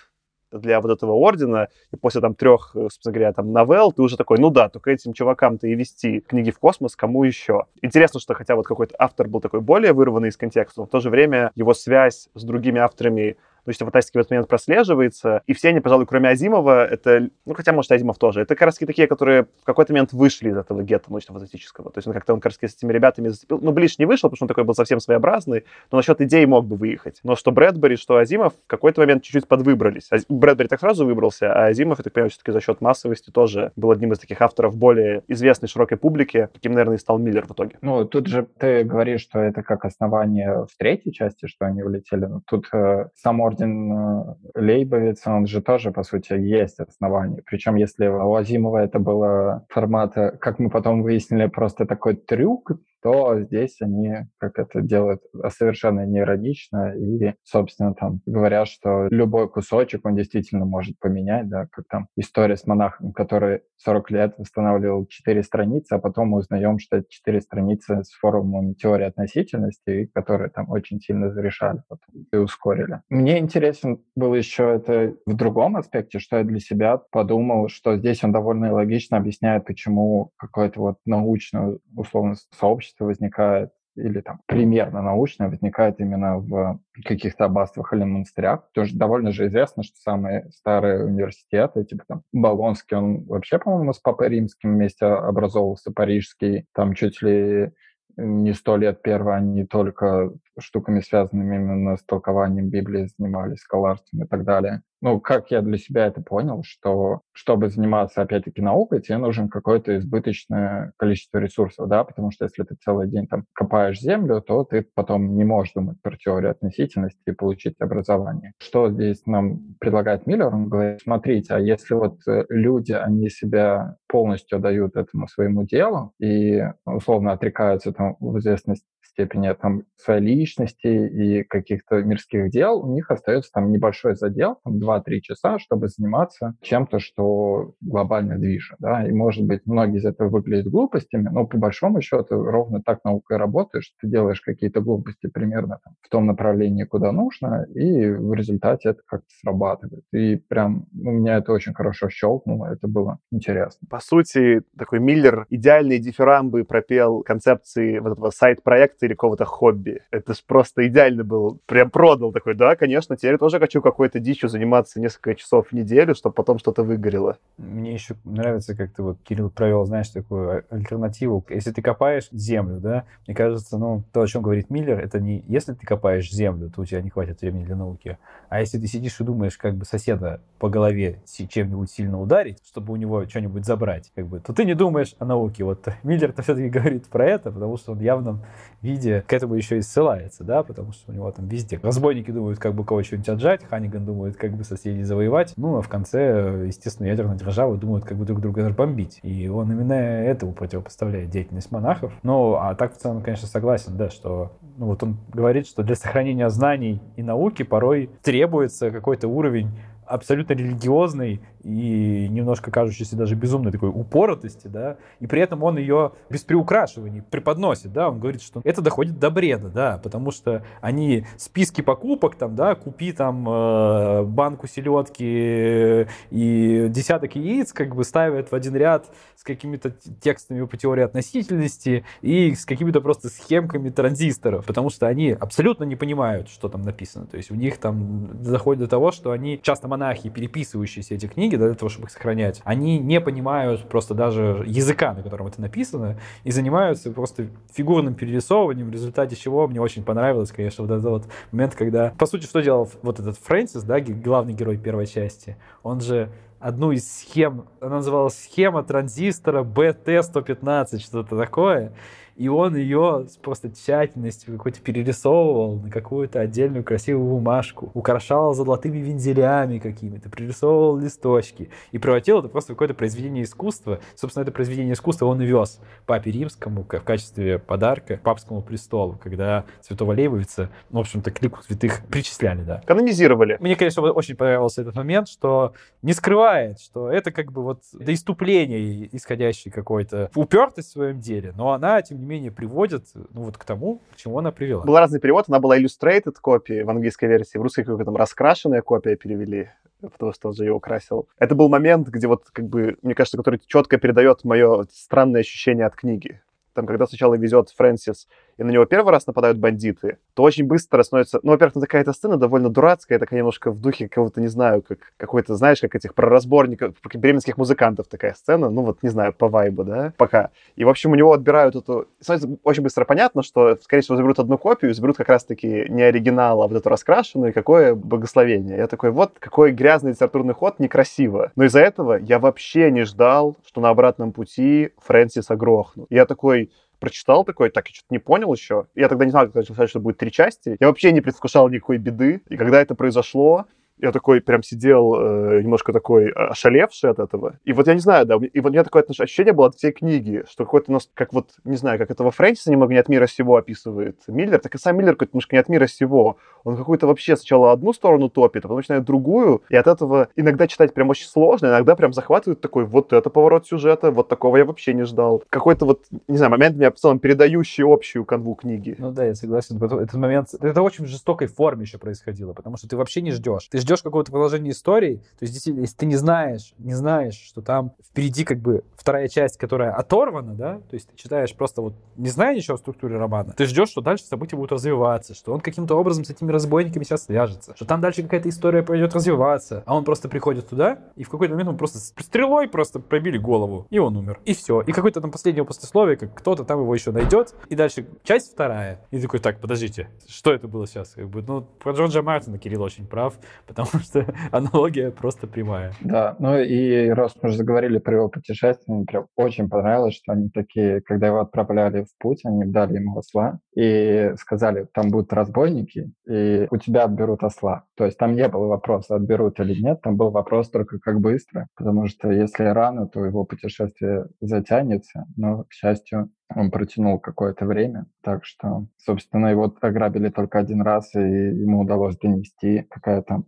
для вот этого ордена, и после там трех, э, собственно говоря, там новелл, ты уже такой, ну да, только этим чувакам-то и вести книги в космос, кому еще? Интересно, что хотя вот какой-то автор был такой более вырванный из контекста, но в то же время его связь с другими авторами есть фантастика в этот момент прослеживается. И все они, пожалуй, кроме Азимова, это, ну, хотя, может, Азимов тоже, это как раз такие, которые в какой-то момент вышли из этого гетто научно-фантастического. То есть он как-то, он как раз с этими ребятами зацепил. Ну, Блиш не вышел, потому что он такой был совсем своеобразный, но насчет идей мог бы выехать. Но что Брэдбери, что Азимов в какой-то момент чуть-чуть подвыбрались. А Брэдбери так сразу выбрался, а Азимов, я так понимаю, все-таки за счет массовости тоже был одним из таких авторов более известной широкой публике, каким, наверное, и стал Миллер в итоге. Ну, тут же ты говоришь, что это как основание в третьей части, что они улетели. Тут э, сам орден э, Лейбовиц, он же тоже, по сути, есть основание. Причем, если у Азимова это было формата, как мы потом выяснили, просто такой трюк, то здесь они как это делают совершенно неиронично и, собственно, там говорят, что любой кусочек он действительно может поменять, да, как там история с монахом, который 40 лет восстанавливал 4 страницы, а потом мы узнаем, что это 4 страницы с форумом теории относительности, которые там очень сильно зарешали потом и ускорили. Мне интересен был еще это в другом аспекте, что я для себя подумал, что здесь он довольно логично объясняет, почему какое-то вот научное, условно, сообщество возникает или там примерно научное возникает именно в каких-то аббатствах или монастырях. Тоже довольно же известно, что самые старые университеты, типа там Болонский, он вообще, по-моему, с Папой Римским вместе образовывался, Парижский, там чуть ли не сто лет первые они только штуками, связанными именно с толкованием Библии, занимались, скаларством и так далее. Ну, как я для себя это понял, что чтобы заниматься, опять-таки, наукой, тебе нужен какое-то избыточное количество ресурсов, да, потому что если ты целый день там копаешь землю, то ты потом не можешь думать про теорию относительности и получить образование. Что здесь нам предлагает Миллер? Он говорит, смотрите, а если вот э, люди, они себя полностью дают этому своему делу и условно отрекаются там в известность степени там, своей личности и каких-то мирских дел, у них остается там небольшой задел, там 2-3 часа, чтобы заниматься чем-то, что глобально движет. Да? И, может быть, многие из этого выглядят глупостями, но по большому счету ровно так наука и работает, что ты делаешь какие-то глупости примерно там, в том направлении, куда нужно, и в результате это как-то срабатывает. И прям ну, у меня это очень хорошо щелкнуло, это было интересно. По сути, такой Миллер идеальные дифирамбы пропел концепции вот этого сайт-проекта или какого-то хобби. Это ж просто идеально был. Прям продал такой, да, конечно, теперь тоже хочу какой-то дичью заниматься несколько часов в неделю, чтобы потом что-то выгорело. Мне еще нравится, как ты вот, Кирилл, провел, знаешь, такую а, альтернативу. Если ты копаешь землю, да, мне кажется, ну, то, о чем говорит Миллер, это не если ты копаешь землю, то у тебя не хватит времени для науки, а если ты сидишь и думаешь, как бы соседа по голове чем-нибудь сильно ударить, чтобы у него что-нибудь забрать, как бы, то ты не думаешь о науке. Вот Миллер-то все-таки <laughs> говорит про это, потому что он явно виде к этому еще и ссылается, да, потому что у него там везде разбойники думают, как бы кого что-нибудь отжать, Ханиган думает, как бы соседей завоевать, ну, а в конце, естественно, ядерные державы думают, как бы друг друга бомбить. И он именно этому противопоставляет деятельность монахов. Ну, а так в целом, конечно, согласен, да, что ну, вот он говорит, что для сохранения знаний и науки порой требуется какой-то уровень абсолютно религиозной и немножко кажущейся даже безумной такой упоротости, да, и при этом он ее без приукрашиваний преподносит, да, он говорит, что это доходит до бреда, да, потому что они списки покупок там, да, купи там э, банку селедки и десяток яиц, как бы ставят в один ряд с какими-то текстами по теории относительности и с какими-то просто схемками транзисторов, потому что они абсолютно не понимают, что там написано, то есть у них там доходит до того, что они, часто монахи, переписывающиеся эти книги, да, для того, чтобы их сохранять, они не понимают просто даже языка, на котором это написано, и занимаются просто фигурным перерисовыванием, в результате чего мне очень понравилось, конечно, вот этот вот момент, когда, по сути, что делал вот этот Фрэнсис, да, главный герой первой части, он же одну из схем, она называлась схема транзистора BT115, что-то такое, и он ее с просто тщательностью какой-то перерисовывал на какую-то отдельную красивую бумажку, украшал золотыми вензелями какими-то, пририсовывал листочки и превратил это просто в какое-то произведение искусства. Собственно, это произведение искусства он и вез папе римскому в качестве подарка папскому престолу, когда святого Лейбовица, ну, в общем-то, к лику святых причисляли, да. Канонизировали. Мне, конечно, очень понравился этот момент, что не скрывает, что это как бы вот до иступления исходящей какой-то упертость в своем деле, но она, тем не менее приводит ну, вот к тому, к чему она привела. Был разный перевод, она была illustrated копия в английской версии, в русской какая-то там раскрашенная копия перевели потому что он же ее украсил. Это был момент, где вот, как бы, мне кажется, который четко передает мое странное ощущение от книги. Там, когда сначала везет Фрэнсис и на него первый раз нападают бандиты, то очень быстро становится... Ну, во-первых, ну, такая-то сцена довольно дурацкая, такая немножко в духе кого-то, не знаю, как какой-то, знаешь, как этих проразборников, бременских музыкантов такая сцена, ну, вот, не знаю, по вайбу, да, пока. И, в общем, у него отбирают эту... Становится очень быстро понятно, что, скорее всего, заберут одну копию, заберут как раз-таки не оригинал, а вот эту раскрашенную, и какое благословение. Я такой, вот, какой грязный литературный ход, некрасиво. Но из-за этого я вообще не ждал, что на обратном пути Фрэнсиса грохнут. Я такой, прочитал такой, так, я что-то не понял еще. Я тогда не знал, что будет три части. Я вообще не предвкушал никакой беды. И когда это произошло, я такой прям сидел э, немножко такой ошалевший от этого. И вот я не знаю, да, и вот у меня такое ощущение было от всей книги, что какой-то, как вот, не знаю, как этого Фрэнсиса немного не от мира сего описывает Миллер, так и сам Миллер какой-то немножко не от мира сего. Он какую-то вообще сначала одну сторону топит, а потом начинает другую, и от этого иногда читать прям очень сложно, иногда прям захватывает такой, вот это поворот сюжета, вот такого я вообще не ждал. Какой-то вот, не знаю, момент меня в целом передающий общую канву книги. Ну да, я согласен. Этот момент, это очень в жестокой форме еще происходило, потому что ты вообще не ждешь. Ты ждешь какого-то продолжения истории, то есть действительно, если ты не знаешь, не знаешь, что там впереди как бы вторая часть, которая оторвана, да, то есть ты читаешь просто вот, не зная ничего о структуре романа, ты ждешь, что дальше события будут развиваться, что он каким-то образом с этими разбойниками сейчас свяжется, что там дальше какая-то история пойдет развиваться, а он просто приходит туда, и в какой-то момент он просто стрелой просто пробили голову, и он умер. И все. И какой-то там последнее послесловие, как кто-то там его еще найдет, и дальше часть вторая. И такой, так, подождите, что это было сейчас? Как бы, ну, про Джорджа Мартина Кирилл очень прав, потому что <laughs> аналогия просто прямая. Да, ну и раз мы уже заговорили про его путешествие, мне прям очень понравилось, что они такие, когда его отправляли в путь, они дали ему осла и сказали, там будут разбойники, и у тебя отберут осла. То есть там не было вопроса, отберут или нет, там был вопрос только как быстро, потому что если рано, то его путешествие затянется, но, к счастью, он протянул какое-то время, так что, собственно, его ограбили только один раз, и ему удалось донести какая-то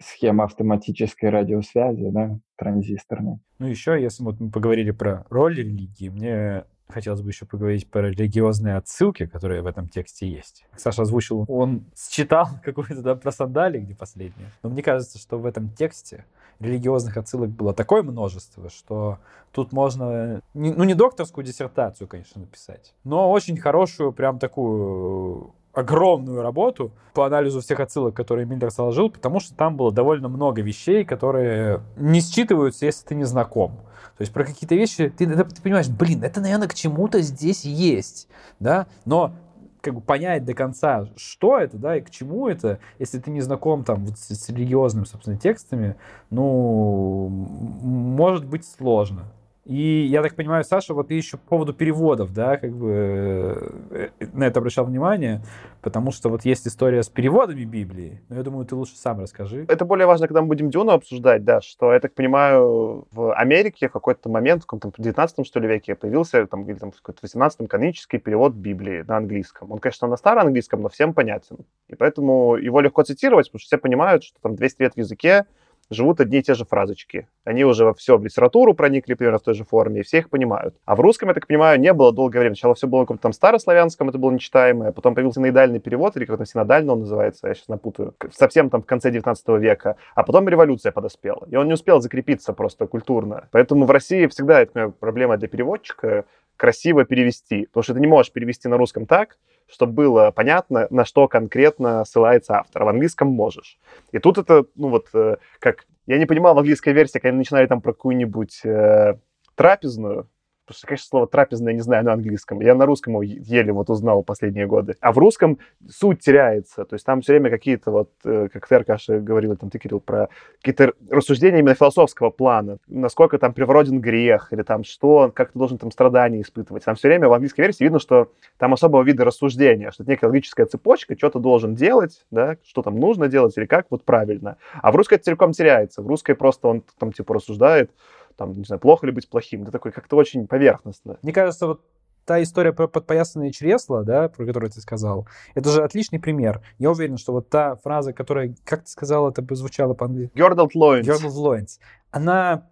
схема автоматической радиосвязи, да, транзисторной. Ну, еще, если вот мы поговорили про роль религии, мне хотелось бы еще поговорить про религиозные отсылки, которые в этом тексте есть. Саша озвучил, он считал <laughs> какую-то да, про сандали, где последнее. Но мне кажется, что в этом тексте религиозных отсылок было такое множество, что тут можно, ну, не докторскую диссертацию, конечно, написать, но очень хорошую, прям такую огромную работу по анализу всех отсылок, которые Миллер сложил, потому что там было довольно много вещей, которые не считываются, если ты не знаком. То есть про какие-то вещи ты, ты понимаешь, блин, это, наверное, к чему-то здесь есть, да, но как бы понять до конца, что это, да, и к чему это, если ты не знаком там вот с, с религиозными, собственно, текстами, ну, может быть сложно. И я так понимаю, Саша, вот ты еще по поводу переводов, да, как бы э, на это обращал внимание, потому что вот есть история с переводами Библии, но я думаю, ты лучше сам расскажи. Это более важно, когда мы будем Дюну обсуждать, да, что, я так понимаю, в Америке в какой-то момент, в каком-то 19 что ли веке появился, там, или там в 18-м канонический перевод Библии на английском. Он, конечно, на староанглийском, но всем понятен. И поэтому его легко цитировать, потому что все понимают, что там 200 лет в языке, живут одни и те же фразочки. Они уже во все, в литературу проникли примерно в той же форме, и все их понимают. А в русском, я так понимаю, не было долгое время. Сначала все было на каком-то там старославянском, это было нечитаемое, потом появился синоидальный перевод, или как-то синодально он называется, я сейчас напутаю, совсем там в конце 19 века. А потом революция подоспела, и он не успел закрепиться просто культурно. Поэтому в России всегда это проблема для переводчика, красиво перевести. Потому что ты не можешь перевести на русском так, чтобы было понятно, на что конкретно ссылается автор. В английском можешь. И тут это, ну вот, э, как... Я не понимал в английской версии, когда они начинали там про какую-нибудь э, трапезную, Потому что, конечно, слово трапезное не знаю на английском. Я на русском его еле вот узнал последние годы. А в русском суть теряется. То есть там все время какие-то вот, э, как ты, Аркаша, говорил, там ты, Кирилл, про какие-то рассуждения именно философского плана. Насколько там привороден грех, или там что, как ты должен там страдания испытывать. Там все время в английской версии видно, что там особого вида рассуждения, что это некая логическая цепочка, что ты должен делать, да, что там нужно делать, или как вот правильно. А в русской это целиком теряется. В русской просто он там типа рассуждает, там, не знаю, плохо ли быть плохим. Это такой как-то очень поверхностно. Мне кажется, вот та история про подпоясанные чресла, да, про которую ты сказал, это же отличный пример. Я уверен, что вот та фраза, которая, как ты сказал, это бы звучало по-английски? Girdled loins. Girdled loins. Она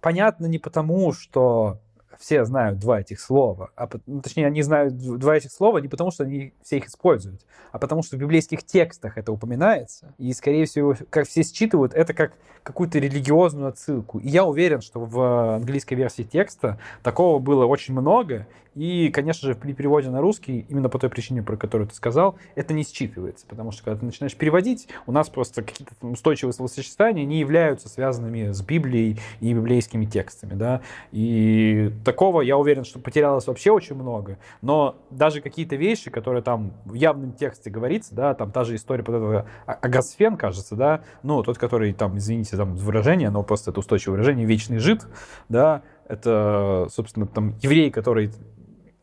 понятна не потому, что все знают два этих слова, а, ну, точнее, они знают два этих слова не потому, что они все их используют, а потому что в библейских текстах это упоминается, и, скорее всего, как все считывают, это как какую-то религиозную отсылку. И я уверен, что в английской версии текста такого было очень много, и, конечно же, при переводе на русский, именно по той причине, про которую ты сказал, это не считывается, потому что когда ты начинаешь переводить, у нас просто какие-то устойчивые словосочетания не являются связанными с Библией и библейскими текстами, да, и такого, я уверен, что потерялось вообще очень много, но даже какие-то вещи, которые там в явном тексте говорится, да, там та же история под этого Агасфен, кажется, да, ну, тот, который там, извините, там выражение, но просто это устойчивое выражение, вечный жид, да, это, собственно, там еврей, который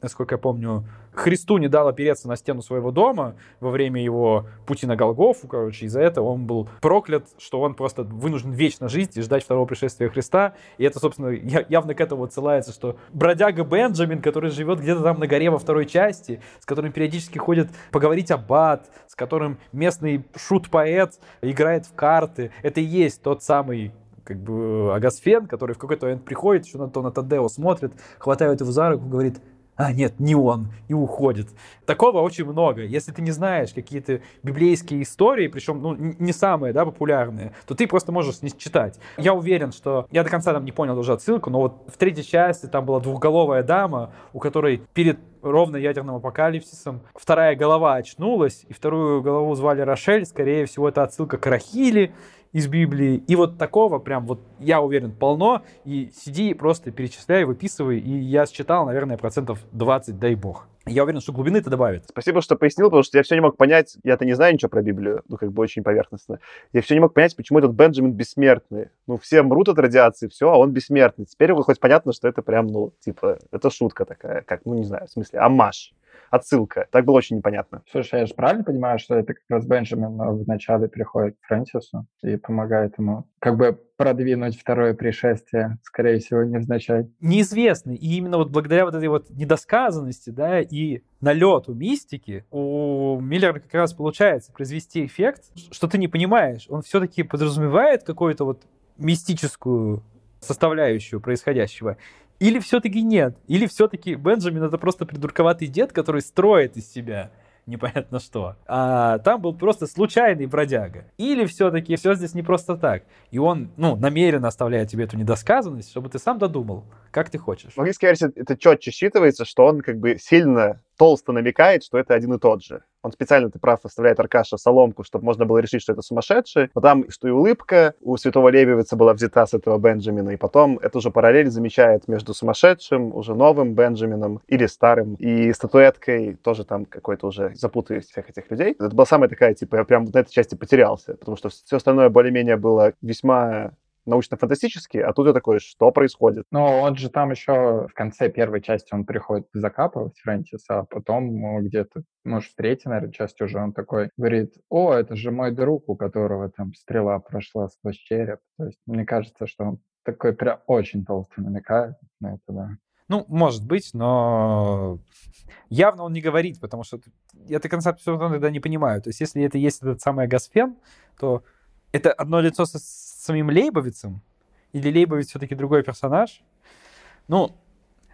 насколько я помню, Христу не дал опереться на стену своего дома во время его пути на Голгофу, короче, из-за этого он был проклят, что он просто вынужден вечно жить и ждать второго пришествия Христа. И это, собственно, явно к этому отсылается, что бродяга Бенджамин, который живет где-то там на горе во второй части, с которым периодически ходит поговорить ад, с которым местный шут-поэт играет в карты, это и есть тот самый как бы Агасфен, который в какой-то момент приходит, еще на то на Тадео смотрит, хватает его за руку, говорит, а, нет, не он, и уходит. Такого очень много. Если ты не знаешь какие-то библейские истории, причем ну, не самые да, популярные, то ты просто можешь не читать. Я уверен, что... Я до конца там не понял уже отсылку, но вот в третьей части там была двухголовая дама, у которой перед ровно ядерным апокалипсисом вторая голова очнулась, и вторую голову звали Рошель. Скорее всего, это отсылка к Рахиле, из Библии. И вот такого прям вот, я уверен, полно. И сиди просто перечисляй, выписывай. И я считал, наверное, процентов 20, дай бог. Я уверен, что глубины это добавит. Спасибо, что пояснил, потому что я все не мог понять, я-то не знаю ничего про Библию, ну, как бы очень поверхностно. Я все не мог понять, почему этот Бенджамин бессмертный. Ну, все мрут от радиации, все, а он бессмертный. Теперь хоть понятно, что это прям, ну, типа, это шутка такая, как, ну, не знаю, в смысле, амаш отсылка. Так было очень непонятно. Слушай, я же правильно понимаю, что это как раз Бенджамин вначале приходит к Фрэнсису и помогает ему как бы продвинуть второе пришествие, скорее всего, невзначай. Неизвестно. И именно вот благодаря вот этой вот недосказанности, да, и налету мистики, у Миллера как раз получается произвести эффект, что ты не понимаешь. Он все-таки подразумевает какую-то вот мистическую составляющую происходящего. Или все-таки нет? Или все-таки Бенджамин это просто придурковатый дед, который строит из себя непонятно что. А там был просто случайный бродяга. Или все-таки все здесь не просто так. И он, ну, намеренно оставляет тебе эту недосказанность, чтобы ты сам додумал, как ты хочешь. В английской версии это четче считывается, что он как бы сильно толсто намекает, что это один и тот же. Он специально, ты прав, оставляет Аркаша соломку, чтобы можно было решить, что это сумасшедший. Но там, что и улыбка у святого Левица была взята с этого Бенджамина, и потом эту же параллель замечает между сумасшедшим, уже новым Бенджамином или старым, и статуэткой тоже там какой-то уже запутаюсь всех этих людей. Это была самая такая, типа, я прям на этой части потерялся, потому что все остальное более-менее было весьма научно-фантастический, а тут я такой, что происходит? Ну, он же там еще в конце первой части он приходит закапывать Фрэнсиса, а потом где-то, может, в третьей, наверное, части уже он такой говорит, о, это же мой друг, у которого там стрела прошла сквозь череп. То есть мне кажется, что он такой прям очень толстый намекает на это, да. Ну, может быть, но явно он не говорит, потому что я до конца все равно тогда не понимаю. То есть, если это есть этот самый Гасфен, то это одно лицо со, с самим Лейбовицем? Или Лейбовиц все-таки другой персонаж? Ну,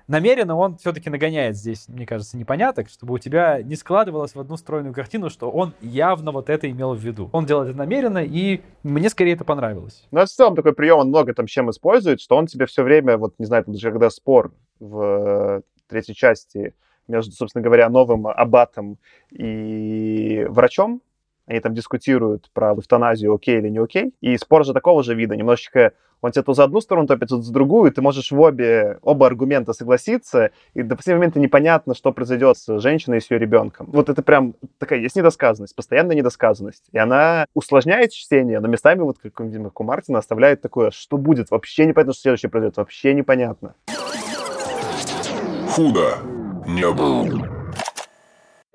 намеренно он все-таки нагоняет здесь, мне кажется, непоняток, чтобы у тебя не складывалось в одну стройную картину, что он явно вот это имел в виду. Он делает это намеренно, и мне скорее это понравилось. Ну, в целом такой прием он много там чем использует, что он тебе все время, вот, не знаю, там, даже когда спор в э, третьей части между, собственно говоря, новым аббатом и врачом, они там дискутируют про эвтаназию, окей или не окей. И спор же такого же вида. Немножечко он тебе то за одну сторону топит, то за другую, и ты можешь в обе, оба аргумента согласиться, и до последнего момента непонятно, что произойдет с женщиной и с ее ребенком. Вот это прям такая есть недосказанность, постоянная недосказанность. И она усложняет чтение, но местами, вот как, как у Мартина, оставляет такое, что будет, вообще непонятно, что следующее произойдет, вообще непонятно. Худо не было.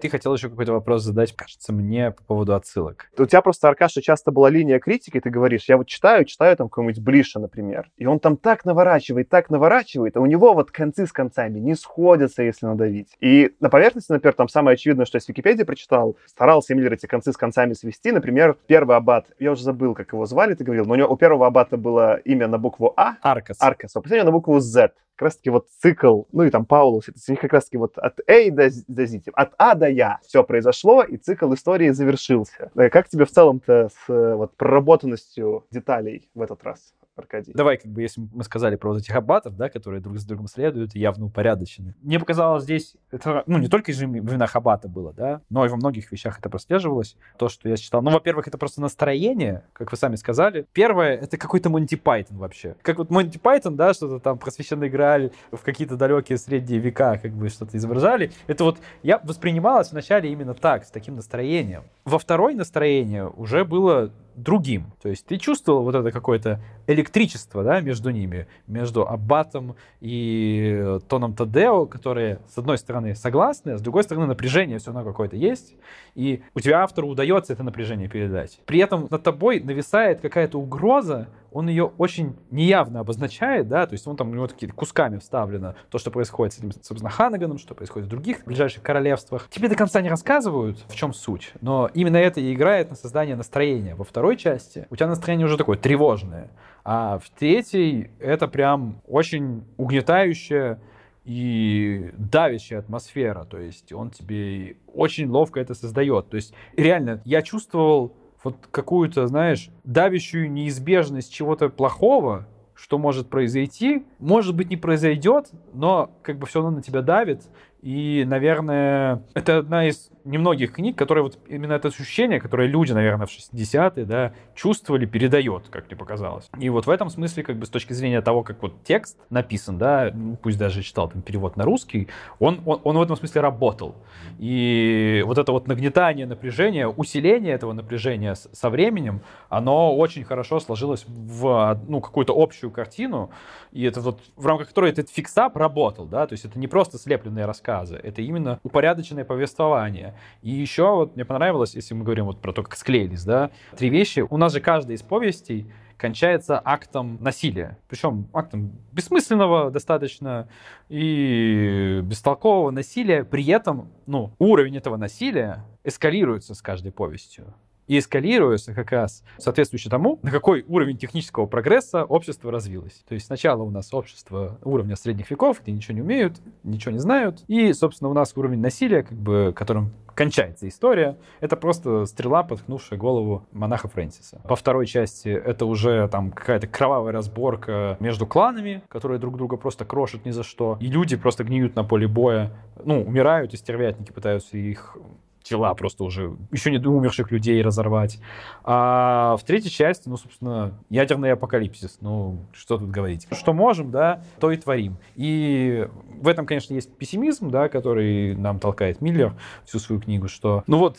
Ты хотел еще какой-то вопрос задать, кажется, мне по поводу отсылок. У тебя просто, Аркаша, часто была линия критики, ты говоришь, я вот читаю, читаю там какой-нибудь Блиша, например, и он там так наворачивает, так наворачивает, а у него вот концы с концами не сходятся, если надавить. И на поверхности, например, там самое очевидное, что я с Википедии прочитал, старался Миллер эти концы с концами свести. Например, первый аббат, я уже забыл, как его звали, ты говорил, но у него у первого аббата было имя на букву А. Аркас. Аркас, а у последнего на букву Z как раз-таки вот цикл, ну и там Паулус, это у них как раз-таки вот от A до, до Z, от А до Я все произошло, и цикл истории завершился. Э, как тебе в целом-то с э, вот, проработанностью деталей в этот раз? Аркадий. Давай, как бы, если мы сказали про вот этих аббатов, да, которые друг с другом следуют, явно упорядочены. Мне показалось здесь, это, ну, не только же в винах аббата было, да, но и во многих вещах это прослеживалось. То, что я читал. Ну, во-первых, это просто настроение, как вы сами сказали. Первое, это какой-то Монти Пайтон вообще. Как вот Монти Пайтон, да, что-то там просвещенный Грааль в какие-то далекие средние века, как бы что-то изображали. Это вот я воспринималось вначале именно так, с таким настроением. Во второй настроение уже было другим. То есть ты чувствовал вот это какое-то электричество да, между ними, между Аббатом и Тоном Тадео, которые, с одной стороны, согласны, а с другой стороны, напряжение все равно какое-то есть, и у тебя автору удается это напряжение передать. При этом над тобой нависает какая-то угроза, он ее очень неявно обозначает, да, то есть он там у него такие кусками вставлено то, что происходит с этим, собственно, Ханаганом, что происходит в других ближайших королевствах. Тебе до конца не рассказывают, в чем суть, но именно это и играет на создание настроения. Во второй части у тебя настроение уже такое тревожное, а в третьей это прям очень угнетающее и давящая атмосфера, то есть он тебе очень ловко это создает. То есть реально, я чувствовал вот какую-то, знаешь, давящую неизбежность чего-то плохого, что может произойти. Может быть, не произойдет, но как бы все равно на тебя давит. И, наверное, это одна из немногих книг, которые вот именно это ощущение, которое люди, наверное, в 60-е, да, чувствовали, передает, как мне показалось. И вот в этом смысле, как бы с точки зрения того, как вот текст написан, да, ну, пусть даже читал там перевод на русский, он, он, он в этом смысле работал. И вот это вот нагнетание напряжения, усиление этого напряжения со временем, оно очень хорошо сложилось в ну, какую-то общую картину, и это вот в рамках которой этот фиксап работал, да, то есть это не просто слепленные рассказы, это именно упорядоченное повествование. И еще вот мне понравилось, если мы говорим вот про то, как склеились, да, три вещи. У нас же каждая из повестей кончается актом насилия. Причем актом бессмысленного достаточно и бестолкового насилия. При этом ну, уровень этого насилия эскалируется с каждой повестью и эскалируется как раз соответствующе тому, на какой уровень технического прогресса общество развилось. То есть сначала у нас общество уровня средних веков, где ничего не умеют, ничего не знают, и, собственно, у нас уровень насилия, как бы, которым кончается история, это просто стрела, поткнувшая голову монаха Фрэнсиса. По второй части это уже там какая-то кровавая разборка между кланами, которые друг друга просто крошат ни за что, и люди просто гниют на поле боя, ну, умирают, и стервятники пытаются их тела просто уже еще не умерших людей разорвать. А в третьей части, ну, собственно, ядерный апокалипсис. Ну, что тут говорить? Что можем, да, то и творим. И в этом, конечно, есть пессимизм, да, который нам толкает Миллер всю свою книгу, что, ну вот,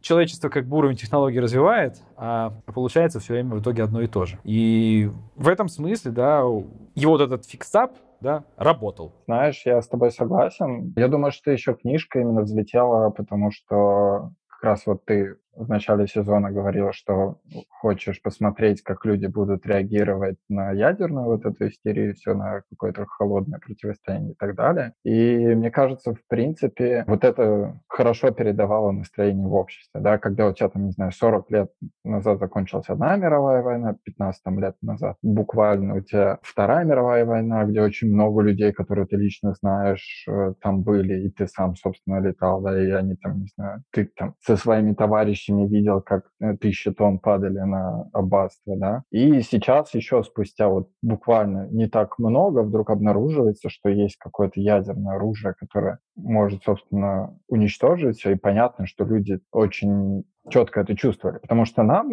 человечество как бы уровень технологий развивает, а получается все время в итоге одно и то же. И в этом смысле, да, его вот этот fix-up, да, работал. Знаешь, я с тобой согласен. Я думаю, что еще книжка именно взлетела, потому что как раз вот ты в начале сезона говорил, что хочешь посмотреть, как люди будут реагировать на ядерную вот эту истерию, все на какое-то холодное противостояние и так далее. И мне кажется, в принципе, вот это хорошо передавало настроение в обществе, да, когда у тебя там, не знаю, 40 лет назад закончилась одна мировая война, 15 лет назад буквально у тебя Вторая мировая война, где очень много людей, которые ты лично знаешь, э, там были, и ты сам, собственно, летал, да, и они там, не знаю, ты там со своими товарищами видел, как э, тысячи тонн падали на аббатство, да. И сейчас еще спустя вот буквально не так много вдруг обнаруживается, что есть какое-то ядерное оружие, которое может, собственно, уничтожить все, и понятно, что люди очень четко это чувствовали, потому что нам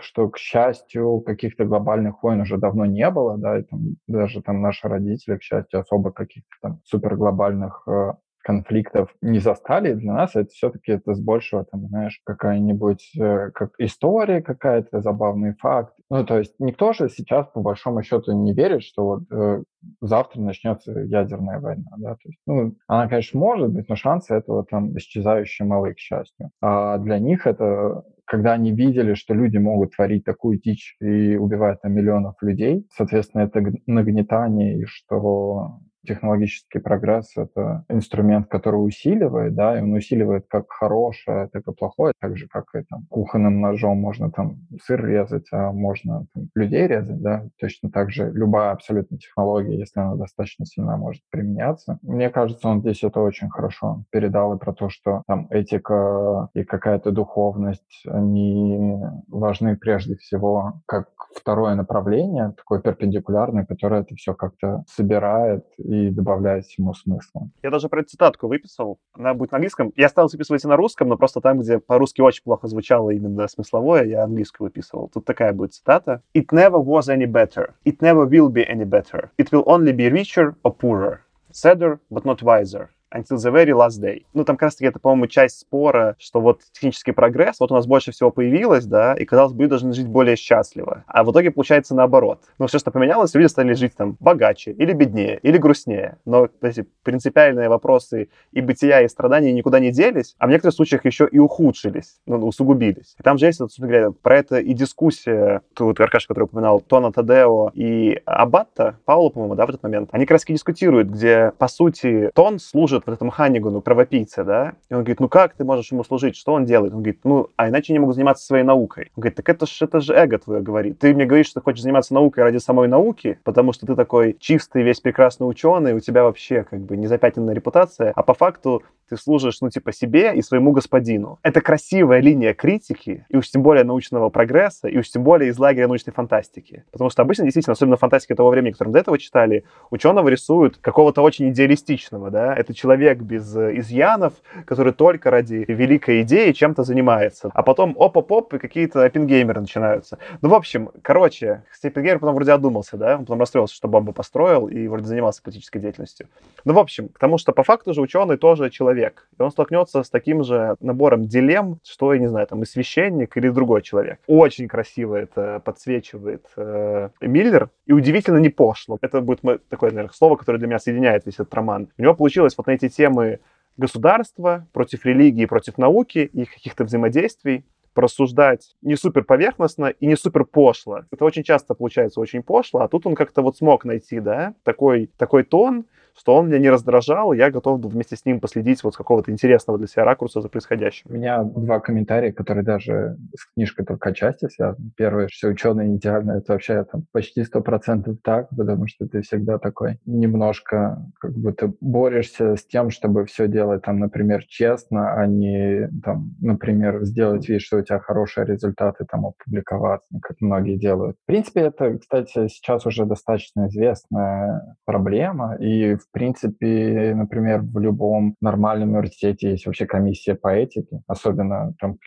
что, к счастью, каких-то глобальных войн уже давно не было, да, и там, даже там наши родители, к счастью, особо каких-то там суперглобальных э, конфликтов не застали. Для нас это все-таки это с большего, там, знаешь, какая-нибудь э, как история какая-то, забавный факт. Ну, то есть никто же сейчас, по большому счету, не верит, что вот э, завтра начнется ядерная война, да, то есть, ну, она, конечно, может быть, но шансы этого там исчезающие малы, к счастью. А для них это когда они видели, что люди могут творить такую дичь и убивать там миллионов людей, соответственно, это нагнетание, и что технологический прогресс — это инструмент, который усиливает, да, и он усиливает как хорошее, так и плохое, так же, как и там кухонным ножом можно там сыр резать, а можно там, людей резать, да, точно так же любая абсолютно технология, если она достаточно сильно может применяться. Мне кажется, он здесь это очень хорошо передал и про то, что там этика и какая-то духовность, они важны прежде всего как второе направление, такое перпендикулярное, которое это все как-то собирает и добавляет ему смысла. Я даже про цитатку выписал. Она будет на английском. Я стал записывать и на русском, но просто там, где по-русски очень плохо звучало именно смысловое, я английскую выписывал. Тут такая будет цитата. It never was any better. It never will be any better. It will only be richer or poorer. Sadder, but not wiser. Until the very last day. Ну, там как раз-таки это, по-моему, часть спора, что вот технический прогресс, вот у нас больше всего появилось, да, и, казалось бы, должны жить более счастливо. А в итоге получается наоборот. Ну, все, что поменялось, люди стали жить там богаче, или беднее, или грустнее. Но эти принципиальные вопросы и бытия, и страдания никуда не делись, а в некоторых случаях еще и ухудшились, ну, усугубились. И там же есть, собственно говоря, про это и дискуссия, тут Аркаша, который упоминал, Тона Тадео и Аббатта, Паула, по-моему, да, в этот момент, они как раз дискутируют, где, по сути, Тон служит вот этому Ханнигуну, кровопийце, да, и он говорит, ну как ты можешь ему служить, что он делает? Он говорит, ну, а иначе не могу заниматься своей наукой. Он говорит, так это же это же эго твое говорит. Ты мне говоришь, что ты хочешь заниматься наукой ради самой науки, потому что ты такой чистый, весь прекрасный ученый, у тебя вообще как бы незапятнанная репутация, а по факту ты служишь, ну, типа, себе и своему господину. Это красивая линия критики, и уж тем более научного прогресса, и уж тем более из лагеря научной фантастики. Потому что обычно, действительно, особенно фантастика того времени, которым до этого читали, ученого рисуют какого-то очень идеалистичного, да, это человек без э, изъянов, который только ради великой идеи чем-то занимается. А потом оп-оп-оп, и какие-то оппенгеймеры начинаются. Ну, в общем, короче, Оппенгеймер потом вроде одумался, да, он потом расстроился, что бомбу построил и вроде занимался политической деятельностью. Ну, в общем, к тому, что по факту же ученый тоже человек, человек. И он столкнется с таким же набором дилемм, что, я не знаю, там и священник или другой человек. Очень красиво это подсвечивает э, Миллер, и удивительно не пошло. Это будет такое, наверное, слово, которое для меня соединяет весь этот роман. У него получилось вот на эти темы государства против религии, против науки, их каких-то взаимодействий, порассуждать не супер поверхностно и не супер пошло. Это очень часто получается очень пошло, а тут он как-то вот смог найти, да, такой, такой тон, что он меня не раздражал, я готов был вместе с ним последить вот с какого-то интересного для себя ракурса за происходящим. У меня два комментария, которые даже с книжкой только отчасти связаны. Первое, что ученые идеально, это вообще там почти сто процентов так, потому что ты всегда такой немножко как будто борешься с тем, чтобы все делать там, например, честно, а не там, например, сделать вид, что у тебя хорошие результаты, там, опубликоваться, как многие делают. В принципе, это, кстати, сейчас уже достаточно известная проблема, и в принципе, например, в любом нормальном университете есть вообще комиссия по этике, особенно там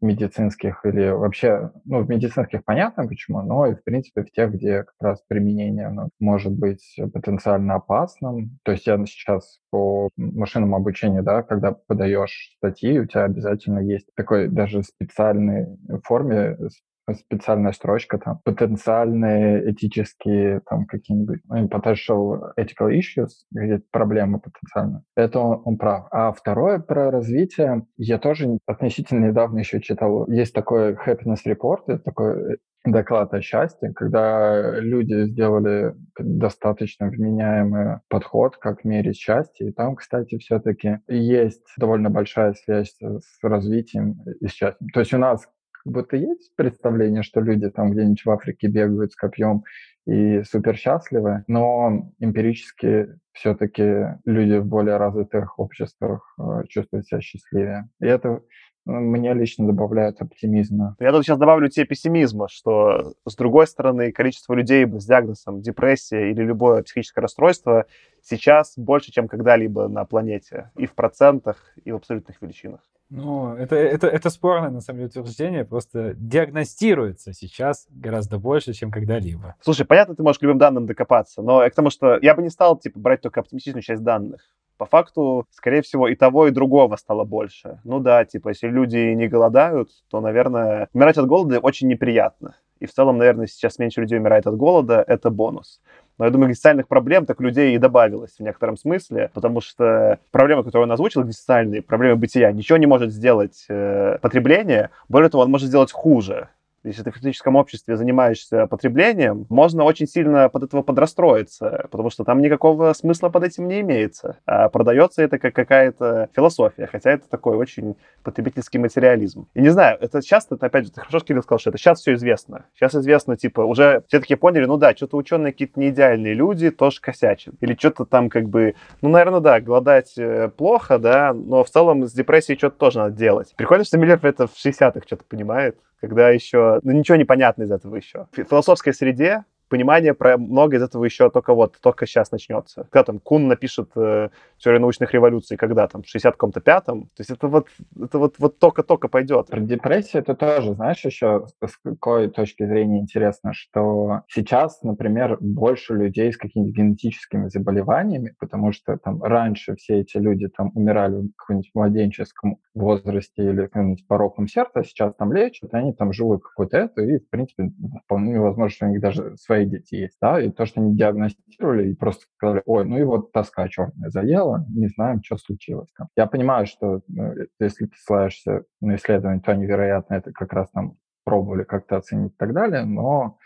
медицинских или вообще, ну, в медицинских понятно почему, но и, в принципе, в тех, где как раз применение оно может быть потенциально опасным. То есть я сейчас по машинному обучению, да, когда подаешь статьи, у тебя обязательно есть такой даже специальной форме специальная строчка, там, потенциальные этические, там, какие-нибудь, ну, potential ethical issues, какие-то проблемы потенциально. Это он, он прав. А второе про развитие, я тоже относительно недавно еще читал, есть такой happiness report, это такой доклад о счастье, когда люди сделали достаточно вменяемый подход, как мерить счастье. И там, кстати, все-таки есть довольно большая связь с развитием и счастьем. То есть у нас будто есть представление, что люди там где-нибудь в Африке бегают с копьем и супер счастливы, но эмпирически все-таки люди в более развитых обществах э, чувствуют себя счастливее. И это мне лично добавляет оптимизма. Я тут сейчас добавлю тебе пессимизма, что, с другой стороны, количество людей с диагнозом депрессия или любое психическое расстройство сейчас больше, чем когда-либо на планете. И в процентах, и в абсолютных величинах. Ну, это, это, это спорное, на самом деле, утверждение. Просто диагностируется сейчас гораздо больше, чем когда-либо. Слушай, понятно, ты можешь к любым данным докопаться, но к тому, что я бы не стал, типа, брать только оптимистичную часть данных. По факту, скорее всего, и того, и другого стало больше. Ну да, типа, если люди не голодают, то, наверное, умирать от голода очень неприятно. И в целом, наверное, сейчас меньше людей умирает от голода, это бонус. Но я думаю, экзистенциальных проблем так людей и добавилось в некотором смысле, потому что проблемы, которые он озвучил, экзистенциальные, проблемы бытия, ничего не может сделать э, потребление, более того, он может сделать хуже если ты в критическом обществе занимаешься потреблением, можно очень сильно под этого подрастроиться, потому что там никакого смысла под этим не имеется. А продается это как какая-то философия, хотя это такой очень потребительский материализм. И не знаю, это часто, это, опять же, ты хорошо, Кирилл, сказал, что это сейчас все известно. Сейчас известно, типа, уже все таки поняли, ну да, что-то ученые какие-то неидеальные люди тоже косячат. Или что-то там как бы, ну, наверное, да, голодать э, плохо, да, но в целом с депрессией что-то тоже надо делать. Прикольно, что Миллер это в 60-х что-то понимает, когда еще, ну, ничего не понятно из этого еще. В философской среде понимание про много из этого еще только вот, только сейчас начнется. Когда там Кун напишет э, теорию научных революций, когда там, в 60 каком-то пятом, то есть это вот, это вот, вот только-только пойдет. Про депрессию это тоже, знаешь, еще с какой точки зрения интересно, что сейчас, например, больше людей с какими-то генетическими заболеваниями, потому что там раньше все эти люди там умирали в каком-нибудь младенческом возрасте или каким-нибудь пороком сердца, а сейчас там лечат, и они там живут какой-то это, и, в принципе, вполне возможно, что у них даже свои свои дети есть, да, и то, что они диагностировали и просто сказали, ой, ну и вот тоска черная заела, не знаем, что случилось там. Я понимаю, что ну, если ты ссылаешься на исследование, то они, вероятно, это как раз там пробовали как-то оценить и так далее, но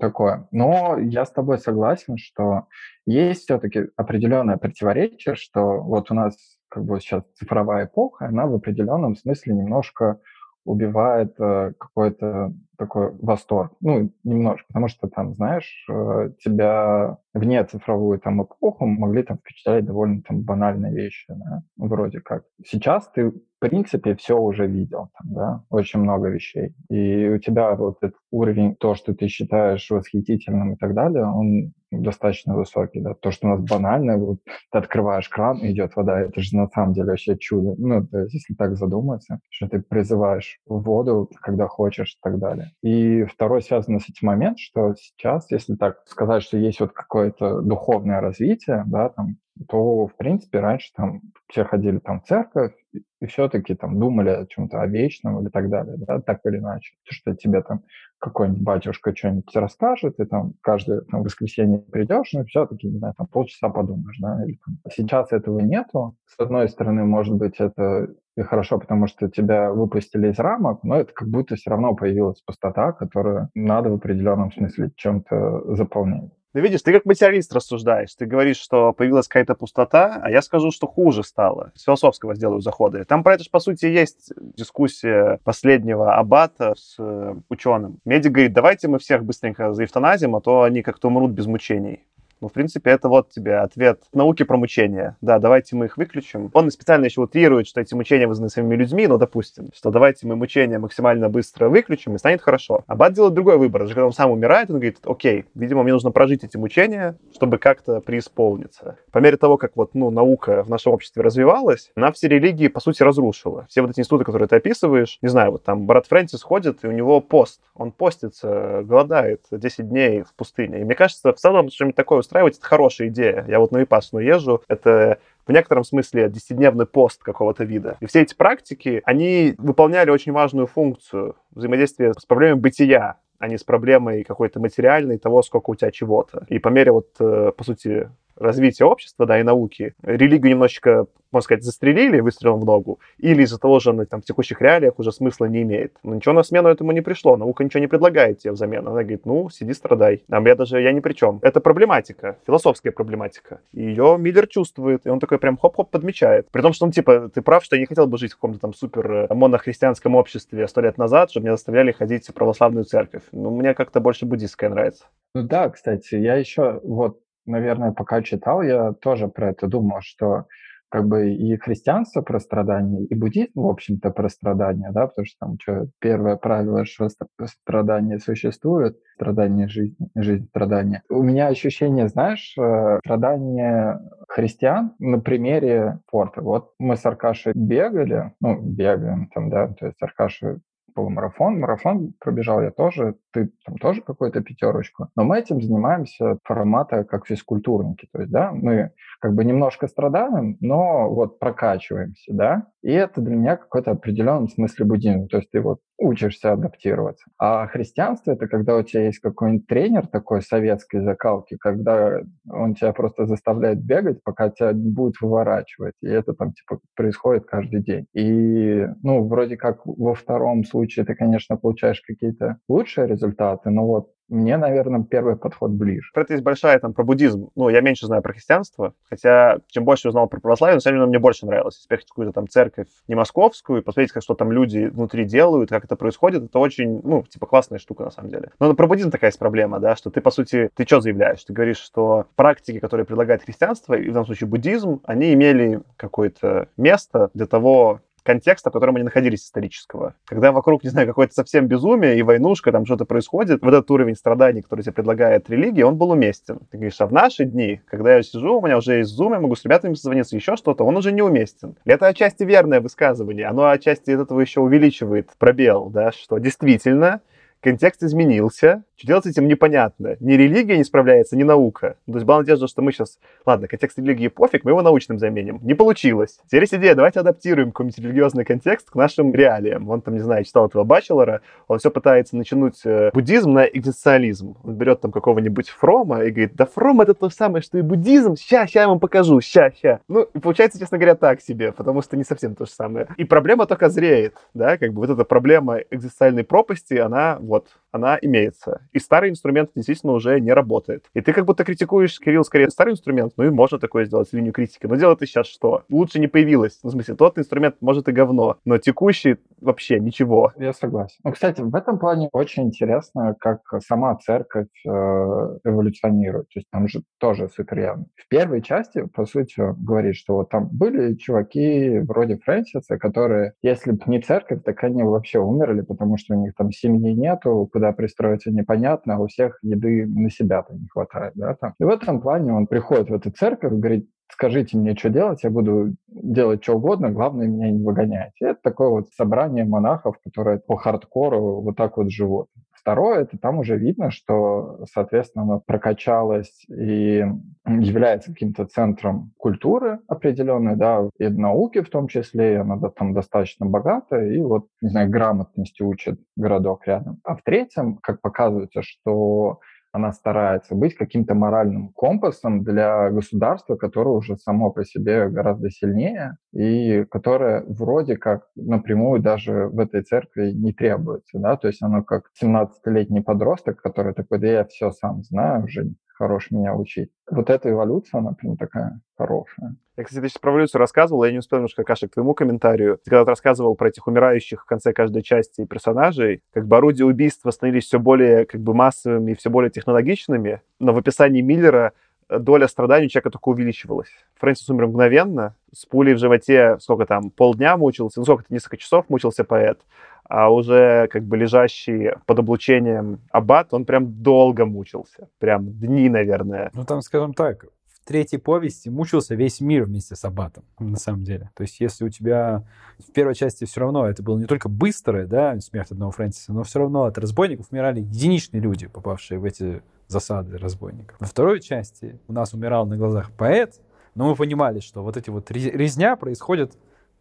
такое. Но я с тобой согласен, что есть все-таки определенное противоречие, что вот у нас как бы сейчас цифровая эпоха, она в определенном смысле немножко убивает э, какой-то такой восторг. Ну, немножко, потому что там, знаешь, э, тебя вне цифровую там эпоху могли там впечатлять довольно там банальные вещи, да, вроде как. Сейчас ты, в принципе, все уже видел, там, да, очень много вещей. И у тебя вот этот уровень, то, что ты считаешь восхитительным и так далее, он достаточно высокий, да. То, что у нас банально, вот ты открываешь кран, идет вода, это же на самом деле вообще чудо. Ну, то есть, если так задуматься, что ты призываешь воду, когда хочешь и так далее. И второй связанный с этим момент, что сейчас, если так сказать, что есть вот какое-то духовное развитие, да, там, то, в принципе, раньше там все ходили там в церковь, и все-таки там думали о чем-то, о вечном или так далее, да, так или иначе. То, что тебе там какой-нибудь батюшка что-нибудь расскажет, и там каждое там, воскресенье придешь, ну, все-таки, не знаю, там полчаса подумаешь, да, или там. Сейчас этого нету. С одной стороны, может быть, это и хорошо, потому что тебя выпустили из рамок, но это как будто все равно появилась пустота, которую надо в определенном смысле чем-то заполнять. Ну, видишь, ты как материалист рассуждаешь. Ты говоришь, что появилась какая-то пустота, а я скажу, что хуже стало. С философского сделаю заходы. Там про это же, по сути, есть дискуссия последнего аббата с э, ученым. Медик говорит, давайте мы всех быстренько заэвтаназим, а то они как-то умрут без мучений. Ну, в принципе, это вот тебе ответ науки про мучения. Да, давайте мы их выключим. Он специально еще утрирует, что эти мучения вызваны самими людьми, но, допустим, что давайте мы мучения максимально быстро выключим, и станет хорошо. Аббат делает другой выбор. Даже когда он сам умирает, он говорит, окей, видимо, мне нужно прожить эти мучения, чтобы как-то преисполниться. По мере того, как вот, ну, наука в нашем обществе развивалась, она все религии, по сути, разрушила. Все вот эти институты, которые ты описываешь, не знаю, вот там брат Фрэнсис ходит, и у него пост. Он постится, голодает 10 дней в пустыне. И мне кажется, в целом что-нибудь такое устраивать, это хорошая идея. Я вот на Випассану езжу, это в некотором смысле 10-дневный пост какого-то вида. И все эти практики, они выполняли очень важную функцию взаимодействия с проблемой бытия, а не с проблемой какой-то материальной того, сколько у тебя чего-то. И по мере вот, э, по сути, развития общества, да, и науки, религию немножечко, можно сказать, застрелили выстрелом в ногу, или из-за того же она там, в текущих реалиях уже смысла не имеет. Но ничего на смену этому не пришло, наука ничего не предлагает тебе взамен. Она говорит, ну, сиди, страдай. А я даже, я ни при чем. Это проблематика, философская проблематика. И ее Миллер чувствует, и он такой прям хоп-хоп подмечает. При том, что он, типа, ты прав, что я не хотел бы жить в каком-то там супер э, монохристианском обществе сто лет назад, чтобы меня заставляли ходить в православную церковь. Ну, мне как-то больше буддистская нравится. Ну да, кстати, я еще вот наверное, пока читал, я тоже про это думал, что как бы и христианство про страдания, и буддизм, в общем-то, про страдания, да, потому что там что, первое правило, что страдания существует, страдание жизнь, жизнь страдания. У меня ощущение, знаешь, э, страдания христиан на примере спорта. Вот мы с Аркашей бегали, ну, бегаем там, да, то есть Аркаша полумарафон. Марафон пробежал я тоже, ты там тоже какую-то пятерочку. Но мы этим занимаемся формата как физкультурники. То есть, да, мы как бы немножко страдаем, но вот прокачиваемся, да. И это для меня какой-то определенный смысле буддизм. То есть ты вот учишься адаптироваться. А христианство — это когда у тебя есть какой-нибудь тренер такой советской закалки, когда он тебя просто заставляет бегать, пока тебя будет выворачивать. И это там типа происходит каждый день. И, ну, вроде как во втором случае ты, конечно, получаешь какие-то лучшие результаты, но вот мне, наверное, первый подход ближе. Про это есть большая там про буддизм. Ну, я меньше знаю про христианство, хотя чем больше узнал про православие, на самом деле мне больше нравилось. Если поехать какую-то там церковь не московскую и посмотреть, как что там люди внутри делают, как это происходит, это очень, ну, типа классная штука на самом деле. Но про буддизм такая есть проблема, да, что ты, по сути, ты что заявляешь? Ты говоришь, что практики, которые предлагает христианство, и в данном случае буддизм, они имели какое-то место для того, контекста, в котором они находились исторического. Когда вокруг, не знаю, какое-то совсем безумие и войнушка, там что-то происходит, вот этот уровень страданий, который тебе предлагает религия, он был уместен. Ты говоришь, а в наши дни, когда я сижу, у меня уже есть зум, я могу с ребятами созвониться, еще что-то, он уже не уместен. И это отчасти верное высказывание, оно отчасти из этого еще увеличивает пробел, да, что действительно контекст изменился, что делать с этим непонятно. Ни религия не справляется, ни наука. То есть была надежда, что мы сейчас, ладно, контекст религии пофиг, мы его научным заменим. Не получилось. Теперь есть идея, давайте адаптируем какой-нибудь религиозный контекст к нашим реалиям. Он там, не знаю, читал этого бачелора, он все пытается натянуть э, буддизм на экзистенциализм. Он берет там какого-нибудь Фрома и говорит, да Фром это то самое, что и буддизм, ща, ща я вам покажу, ща, ща. Ну, получается, честно говоря, так себе, потому что не совсем то же самое. И проблема только зреет, да, как бы вот эта проблема экзистенциальной пропасти, она вот, what она имеется. И старый инструмент действительно уже не работает. И ты как будто критикуешь, Кирилл, скорее старый инструмент, ну и можно такое сделать, линию критики. Но дело-то сейчас что? Лучше не появилось. Ну, в смысле, тот инструмент может и говно, но текущий вообще ничего. Я согласен. Ну, кстати, в этом плане очень интересно, как сама церковь э, эволюционирует. То есть там же тоже явно. В первой части, по сути, говорит, что вот там были чуваки вроде Фрэнсиса, которые, если бы не церковь, так они вообще умерли, потому что у них там семьи нету, куда пристроиться непонятно, а у всех еды на себя-то не хватает. Да, там. И в этом плане он приходит в эту церковь, говорит, скажите мне, что делать, я буду делать что угодно, главное, меня не выгонять. И это такое вот собрание монахов, которые по хардкору вот так вот живут. Второе, это там уже видно, что, соответственно, она прокачалась и является каким-то центром культуры определенной, да, и науки в том числе, и она там достаточно богата, и вот, не знаю, грамотности учит городок рядом. А в третьем, как показывается, что она старается быть каким-то моральным компасом для государства, которое уже само по себе гораздо сильнее и которое вроде как напрямую даже в этой церкви не требуется. Да? То есть оно как 17-летний подросток, который такой, да я все сам знаю, уже хорош меня учить. Вот эта эволюция, она прям такая хорошая. Я, кстати, ты сейчас про эволюцию рассказывал, я не успел немножко, Каша, к твоему комментарию. Ты когда рассказывал про этих умирающих в конце каждой части персонажей, как бы орудия убийства становились все более как бы массовыми и все более технологичными, но в описании Миллера доля страданий человека только увеличивалась. Фрэнсис умер мгновенно, с пулей в животе, сколько там, полдня мучился, ну сколько-то, несколько часов мучился поэт, а уже как бы лежащий под облучением аббат, он прям долго мучился, прям дни, наверное. Ну там, скажем так, в третьей повести мучился весь мир вместе с аббатом, на самом деле. То есть если у тебя в первой части все равно это было не только быстрое, да, смерть одного Фрэнсиса, но все равно от разбойников умирали единичные люди, попавшие в эти засады разбойников. Во второй части у нас умирал на глазах поэт, Но мы понимали, что вот эти вот резня происходит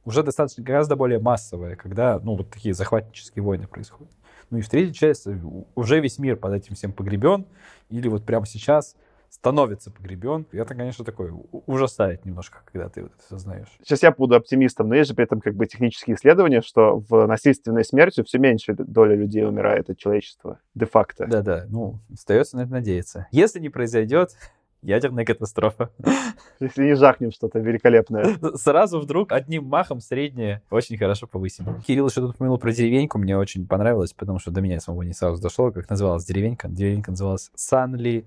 уже достаточно, гораздо более массовая, когда, ну, вот такие захватнические войны происходят. Ну и в третьей части уже весь мир под этим всем погребен, или вот прямо сейчас становится погребен. И это, конечно, такое ужасает немножко, когда ты вот это осознаешь. Сейчас я буду оптимистом, но есть же при этом как бы технические исследования, что в насильственной смерти все меньше доля людей умирает от человечества, де-факто. Да-да, ну, остается на это надеяться. Если не произойдет, ядерная катастрофа. <laughs> Если не жахнем что-то великолепное. <laughs> Сразу вдруг одним махом среднее очень хорошо повысим. Кирилл еще тут упомянул про деревеньку, мне очень понравилось, потому что до меня самого не сразу дошло, как называлась деревенька. Деревенька называлась Санли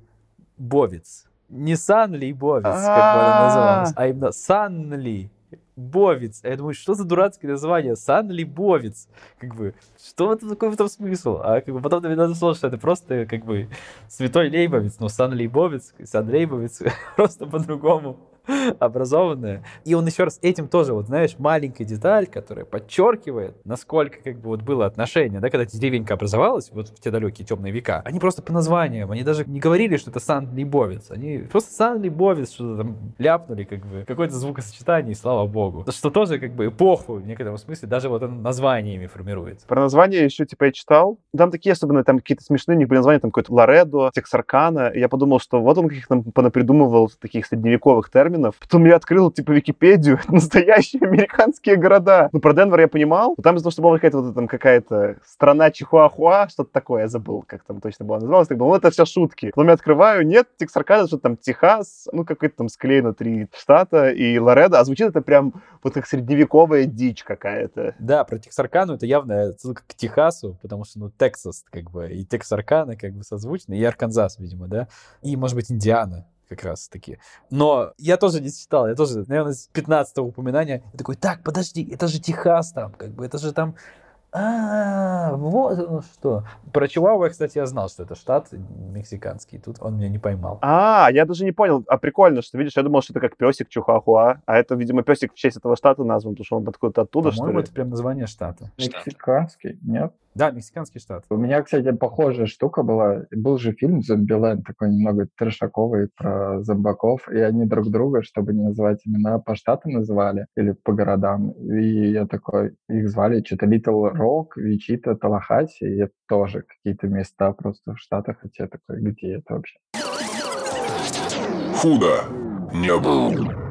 Бовец. Не Санли Бовец, как бы она называлась, а именно Санли Бовец. А я думаю, что за дурацкое название? Санли Бовец. Как бы, что это такое в этом смысл? А как бы потом до меня что это просто как бы святой Лейбовец, но Санли Бовец, Сан Лейбовец <laughs> просто по-другому. <laughs> образованная. И он еще раз этим тоже, вот знаешь, маленькая деталь, которая подчеркивает, насколько как бы вот было отношение, да, когда деревенька образовалась, вот в те далекие темные века, они просто по названиям, они даже не говорили, что это Сан-Либовец, они просто Сан-Либовец что-то там ляпнули, как бы, какое-то звукосочетание, и слава богу. Что тоже как бы эпоху в некотором смысле даже вот названиями формируется. Про название еще, типа, я читал, там такие особенно, там какие-то смешные, у них были названия, там какой-то Лоредо, Тексаркана, я подумал, что вот он каких-то понапридумывал таких средневековых терминов, терминов. Потом я открыл, типа, Википедию, <laughs> настоящие американские города. Ну, про Денвер я понимал. Но там из-за того, что была какая-то вот там какая-то страна Чихуахуа, что-то такое, я забыл, как там точно было называлось. Так было, ну, это все шутки. Потом я открываю, нет, Тексаркада, что там Техас, ну, какой-то там склеено три штата и Лоредо. А звучит это прям вот как средневековая дичь какая-то. Да, про Тексаркану это явно отсылка к Техасу, потому что, ну, Тексас, как бы, и Тексаркана, как бы, созвучно, и Арканзас, видимо, да, и, может быть, Индиана как раз таки. Но я тоже не читал, я тоже, наверное, с 15 упоминания, я такой, так, подожди, это же Техас там, как бы, это же там а, вот оно что. Про Чиуауа, кстати, я знал, что это штат мексиканский. Тут он меня не поймал. А, я даже не понял. А прикольно, что, видишь, я думал, что это как песик Чухахуа. А это, видимо, песик в честь этого штата назван, потому что он откуда-то оттуда, что ли? это прям название штата. Мексиканский, нет? Да, мексиканский штат. У меня, кстати, похожая штука была. Был же фильм «Зомбиленд», такой немного трешаковый про зомбаков, и они друг друга, чтобы не называть имена, по штатам называли или по городам. И я такой, их звали что-то Little Рок, Вичита, Талахаси, и это тоже какие-то места просто в Штатах, и я такой, где это вообще? Худо не было.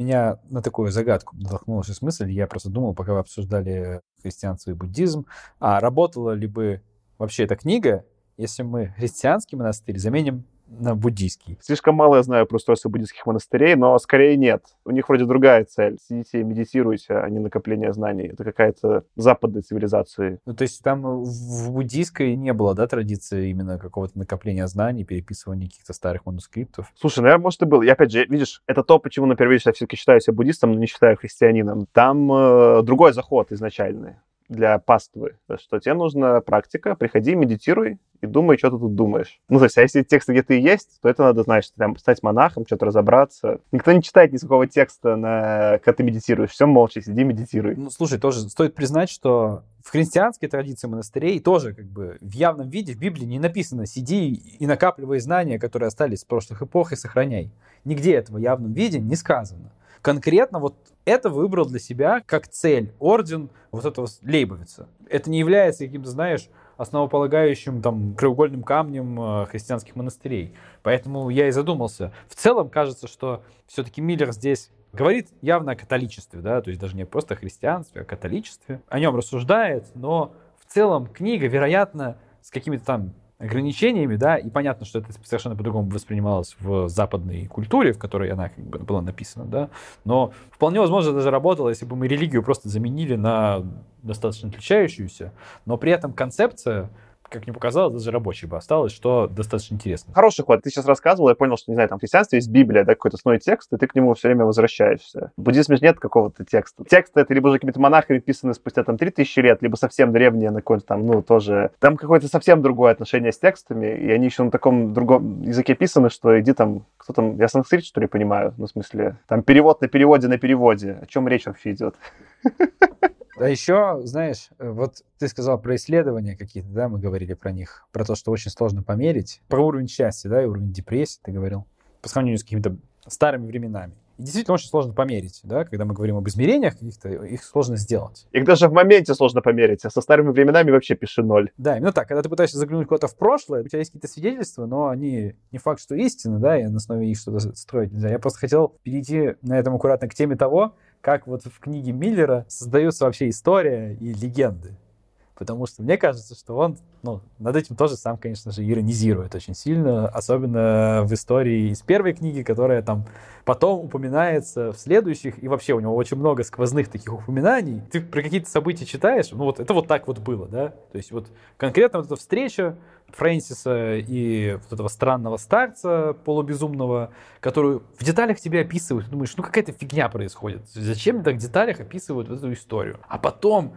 Меня на такую загадку натолкнулась мысль. Я просто думал, пока вы обсуждали христианство и буддизм, а работала ли бы вообще эта книга, если мы христианский монастырь заменим буддийский. Слишком мало я знаю про устройство буддийских монастырей, но скорее нет. У них вроде другая цель. Сидите и медитируйте, а не накопление знаний. Это какая-то западная цивилизация. Ну, то есть там в буддийской не было, да, традиции именно какого-то накопления знаний, переписывания каких-то старых манускриптов? Слушай, наверное, может и был. И опять же, видишь, это то, почему на первый я все-таки считаю себя буддистом, но не считаю христианином. Там э, другой заход изначальный для паствы, что тебе нужна практика, приходи, медитируй и думай, что ты тут думаешь. Ну, то есть, а если текст где-то и есть, то это надо, знаешь, там, стать монахом, что-то разобраться. Никто не читает никакого текста, на... когда ты медитируешь. Все молча, сиди, медитируй. Ну, слушай, тоже стоит признать, что в христианской традиции монастырей тоже как бы в явном виде в Библии не написано «сиди и накапливай знания, которые остались с прошлых эпох, и сохраняй». Нигде этого в явном виде не сказано конкретно вот это выбрал для себя как цель орден вот этого Лейбовица. Это не является каким-то, знаешь, основополагающим там краеугольным камнем э, христианских монастырей. Поэтому я и задумался. В целом кажется, что все-таки Миллер здесь говорит явно о католичестве, да, то есть даже не просто о христианстве, а о католичестве. О нем рассуждает, но в целом книга, вероятно, с какими-то там ограничениями, да, и понятно, что это совершенно по-другому воспринималось в западной культуре, в которой она как бы была написана, да, но вполне возможно даже работало, если бы мы религию просто заменили на достаточно отличающуюся, но при этом концепция как мне показалось, даже рабочей бы осталось, что достаточно интересно. Хороший ход. Ты сейчас рассказывал, я понял, что, не знаю, там в христианстве есть Библия, да, какой-то основной текст, и ты к нему все время возвращаешься. В буддизме же нет какого-то текста. Текст это либо уже какими-то монахами писаны спустя там 3000 лет, либо совсем древние на какой-то там, ну, тоже... Там какое-то совсем другое отношение с текстами, и они еще на таком другом языке писаны, что иди там, кто там, я санскрит, что ли, понимаю, ну, в смысле, там перевод на переводе на переводе. О чем речь вообще идет? <laughs> А еще, знаешь, э, вот ты сказал про исследования какие-то, да, мы говорили про них, про то, что очень сложно померить, про уровень счастья, да, и уровень депрессии ты говорил, по сравнению с какими-то старыми временами. И действительно очень сложно померить, да, когда мы говорим об измерениях каких-то, их сложно сделать. Их даже в моменте сложно померить, а со старыми временами вообще пиши ноль. Да, именно так. Когда ты пытаешься заглянуть куда-то в прошлое, у тебя есть какие-то свидетельства, но они не факт, что истины, да, и на основе их что-то строить нельзя. Я просто хотел перейти на этом аккуратно к теме того, как вот в книге Миллера создается вообще история и легенды потому что мне кажется, что он ну, над этим тоже сам, конечно же, иронизирует очень сильно, особенно в истории из первой книги, которая там потом упоминается в следующих, и вообще у него очень много сквозных таких упоминаний. Ты про какие-то события читаешь, ну вот это вот так вот было, да? То есть вот конкретно вот эта встреча Фрэнсиса и вот этого странного старца полубезумного, которую в деталях тебе описывают, ты думаешь, ну какая-то фигня происходит. Зачем так в деталях описывают вот эту историю? А потом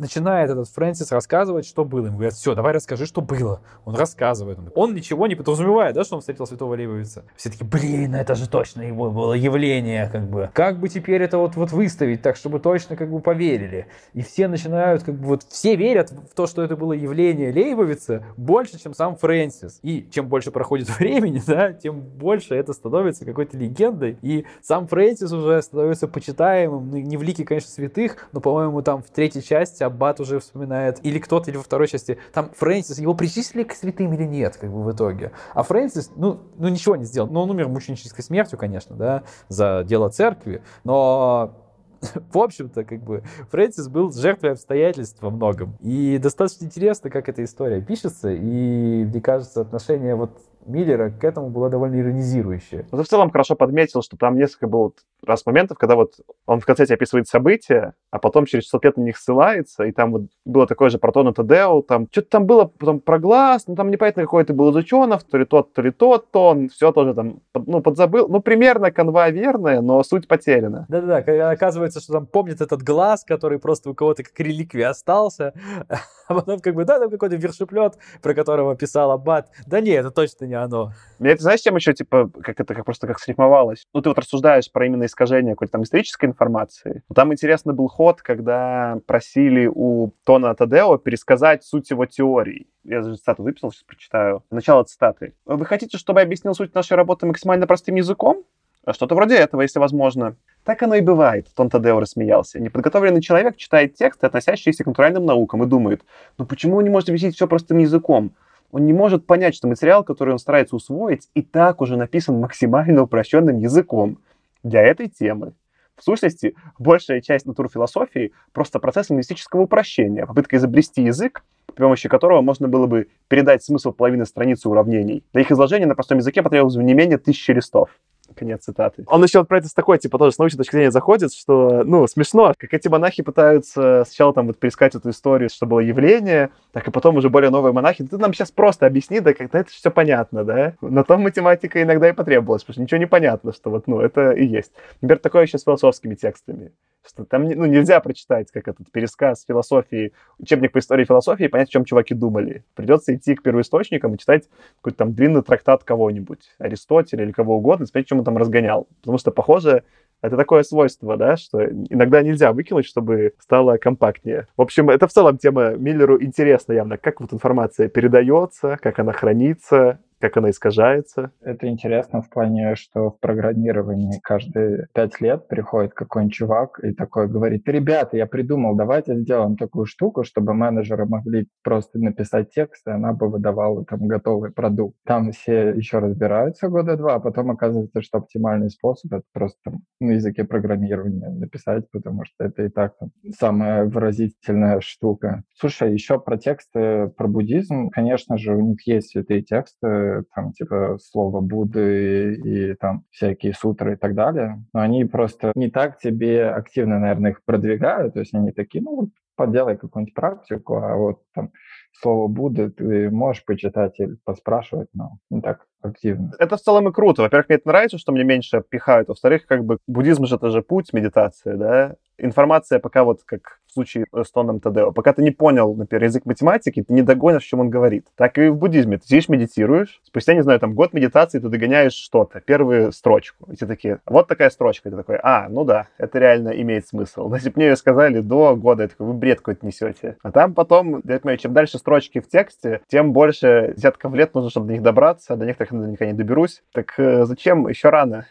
начинает этот Фрэнсис рассказывать, что было. Ему говорят, все, давай расскажи, что было. Он рассказывает. Он ничего не подразумевает, да, что он встретил святого Лейбовица. Все таки блин, это же точно его было явление, как бы. Как бы теперь это вот, вот выставить так, чтобы точно как бы поверили. И все начинают, как бы вот, все верят в то, что это было явление Лейбовица больше, чем сам Фрэнсис. И чем больше проходит <laughs> времени, да, тем больше это становится какой-то легендой. И сам Фрэнсис уже становится почитаемым, ну, не в лике, конечно, святых, но, по-моему, там в третьей части Аббат уже вспоминает, или кто-то, или во второй части, там Фрэнсис, его причислили к святым или нет, как бы в итоге. А Фрэнсис, ну, ну ничего не сделал. Ну, он умер мученической смертью, конечно, да, за дело церкви, но <laughs> в общем-то, как бы, Фрэнсис был жертвой обстоятельств во многом. И достаточно интересно, как эта история пишется, и, мне кажется, отношение вот Миллера к этому была довольно иронизирующая. Ну, ты в целом хорошо подметил, что там несколько было раз моментов, когда вот он в конце описывает события, а потом через 600 лет на них ссылается, и там вот было такое же про Тону Тадео, там что-то там было потом про глаз, ну там непонятно какой это был из ученых, то ли тот, то ли тот тон, все тоже там, ну, подзабыл. Ну, примерно канва верная, но суть потеряна. Да-да-да, оказывается, что там помнит этот глаз, который просто у кого-то как реликвия остался, <laughs> а потом как бы, да, там какой-то вершеплет, про которого писал Аббат. Да не, это точно не оно. Мне это, знаешь, чем еще, типа, как это как просто как срифмовалось? Ну, ты вот рассуждаешь про именно искажение какой-то там исторической информации. Там интересно был ход, когда просили у Тона Тадео пересказать суть его теорий. Я даже цитату выписал, сейчас прочитаю. Начало цитаты. Вы хотите, чтобы я объяснил суть нашей работы максимально простым языком? А что-то вроде этого, если возможно. Так оно и бывает, Тон Тадео рассмеялся. Неподготовленный человек читает тексты, относящиеся к натуральным наукам, и думает, ну почему он не может объяснить все простым языком? Он не может понять, что материал, который он старается усвоить, и так уже написан максимально упрощенным языком для этой темы. В сущности, большая часть натурфилософии — просто процесс лингвистического упрощения, попытка изобрести язык, при помощи которого можно было бы передать смысл половины страницы уравнений. Для их изложения на простом языке потребовалось бы не менее тысячи листов. Конец цитаты. Он еще вот про это с такой, типа, тоже с научной точки зрения заходит, что, ну, смешно, как эти монахи пытаются сначала там вот перескать эту историю, что было явление, так и потом уже более новые монахи. Ты нам сейчас просто объясни, да как-то это все понятно, да? На том математика иногда и потребовалась, потому что ничего не понятно, что вот, ну, это и есть. Например, такое еще с философскими текстами что там ну, нельзя прочитать, как этот пересказ философии, учебник по истории философии, и понять, о чем чуваки думали. Придется идти к первоисточникам и читать какой-то там длинный трактат кого-нибудь, Аристотеля или кого угодно, смотреть, чем он там разгонял. Потому что, похоже, это такое свойство, да, что иногда нельзя выкинуть, чтобы стало компактнее. В общем, это в целом тема Миллеру интересна явно, как вот информация передается, как она хранится, как она искажается. Это интересно в плане, что в программировании каждые пять лет приходит какой-нибудь чувак и такой говорит, ребята, я придумал, давайте сделаем такую штуку, чтобы менеджеры могли просто написать текст, и она бы выдавала там готовый продукт. Там все еще разбираются года два, а потом оказывается, что оптимальный способ это просто там, на языке программирования написать, потому что это и так там, самая выразительная штука. Слушай, еще про тексты про буддизм, конечно же, у них есть святые тексты, там, типа, слово Будды и, там всякие сутры и так далее, но они просто не так тебе активно, наверное, их продвигают, то есть они такие, ну, вот поделай какую-нибудь практику, а вот там слово Будды ты можешь почитать или поспрашивать, но не так активно. Это в целом и круто. Во-первых, мне это нравится, что мне меньше пихают. Во-вторых, как бы буддизм же это же путь, медитация, да? Информация пока вот как случае с Тоном Тадео, пока ты не понял, например, язык математики, ты не догонишь, чем он говорит. Так и в буддизме. Ты сидишь, медитируешь, спустя, не знаю, там год медитации ты догоняешь что-то, первую строчку. И ты такие, вот такая строчка. И ты такой, а, ну да, это реально имеет смысл. <laughs> Если мне ее сказали до года, я такой, вы бред какой-то несете. А там потом, я понимаю, чем дальше строчки в тексте, тем больше десятков лет нужно, чтобы до них добраться, до некоторых наверняка не доберусь. Так э, зачем? Еще рано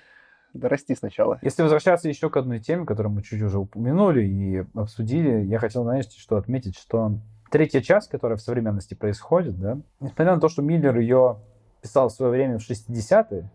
дорасти сначала. Если возвращаться еще к одной теме, которую мы чуть уже упомянули и обсудили, я хотел, знаете, что отметить, что третья часть, которая в современности происходит, да, несмотря на то, что Миллер ее писал в свое время в 60-е,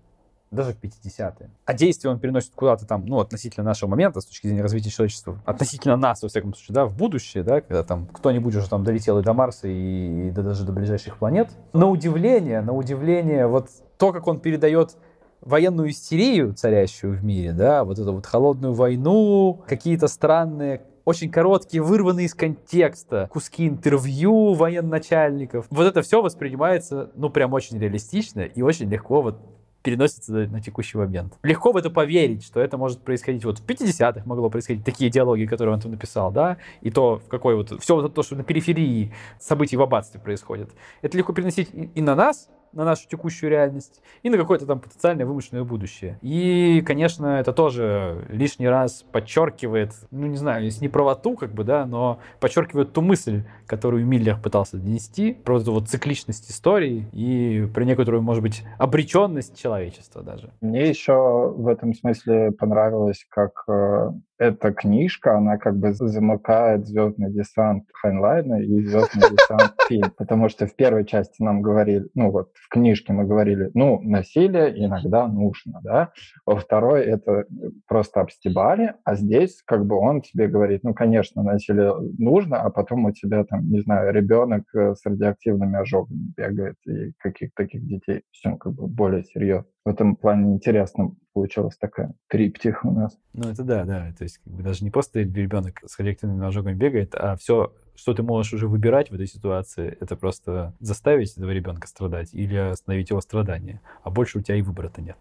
даже в 50-е. А действие он переносит куда-то там, ну, относительно нашего момента, с точки зрения развития человечества, относительно нас, во всяком случае, да, в будущее, да, когда там кто-нибудь уже там долетел и до Марса, и, и даже до ближайших планет. На удивление, на удивление, вот то, как он передает военную истерию, царящую в мире, да, вот эту вот холодную войну, какие-то странные очень короткие, вырванные из контекста куски интервью военачальников. Вот это все воспринимается, ну, прям очень реалистично и очень легко вот переносится на, текущий момент. Легко в это поверить, что это может происходить. Вот в 50-х могло происходить такие диалоги, которые он там написал, да, и то, в какой вот, все вот то, что на периферии событий в аббатстве происходит. Это легко переносить и на нас, на нашу текущую реальность и на какое-то там потенциальное вымышленное будущее. И, конечно, это тоже лишний раз подчеркивает, ну, не знаю, если не правоту, как бы, да, но подчеркивает ту мысль, которую Миллер пытался донести, про эту вот цикличность истории и про некоторую, может быть, обреченность человечества даже. Мне еще в этом смысле понравилось, как э, эта книжка, она как бы замыкает «Звездный десант» Хайнлайна и «Звездный десант» фильм. Потому что в первой части нам говорили, ну вот в книжке мы говорили, ну, насилие иногда нужно, да. Во второй это просто обстебали, а здесь как бы он тебе говорит, ну, конечно, насилие нужно, а потом у тебя там, не знаю, ребенок э, с радиоактивными ожогами бегает и каких-то таких детей. Все как бы более серьезно в этом плане интересно получилась такая триптих у нас. Ну, это да, да. То есть как бы, даже не просто ребенок с радиоактивными ожогами бегает, а все, что ты можешь уже выбирать в этой ситуации, это просто заставить этого ребенка страдать или остановить его страдания. А больше у тебя и выбора-то нет.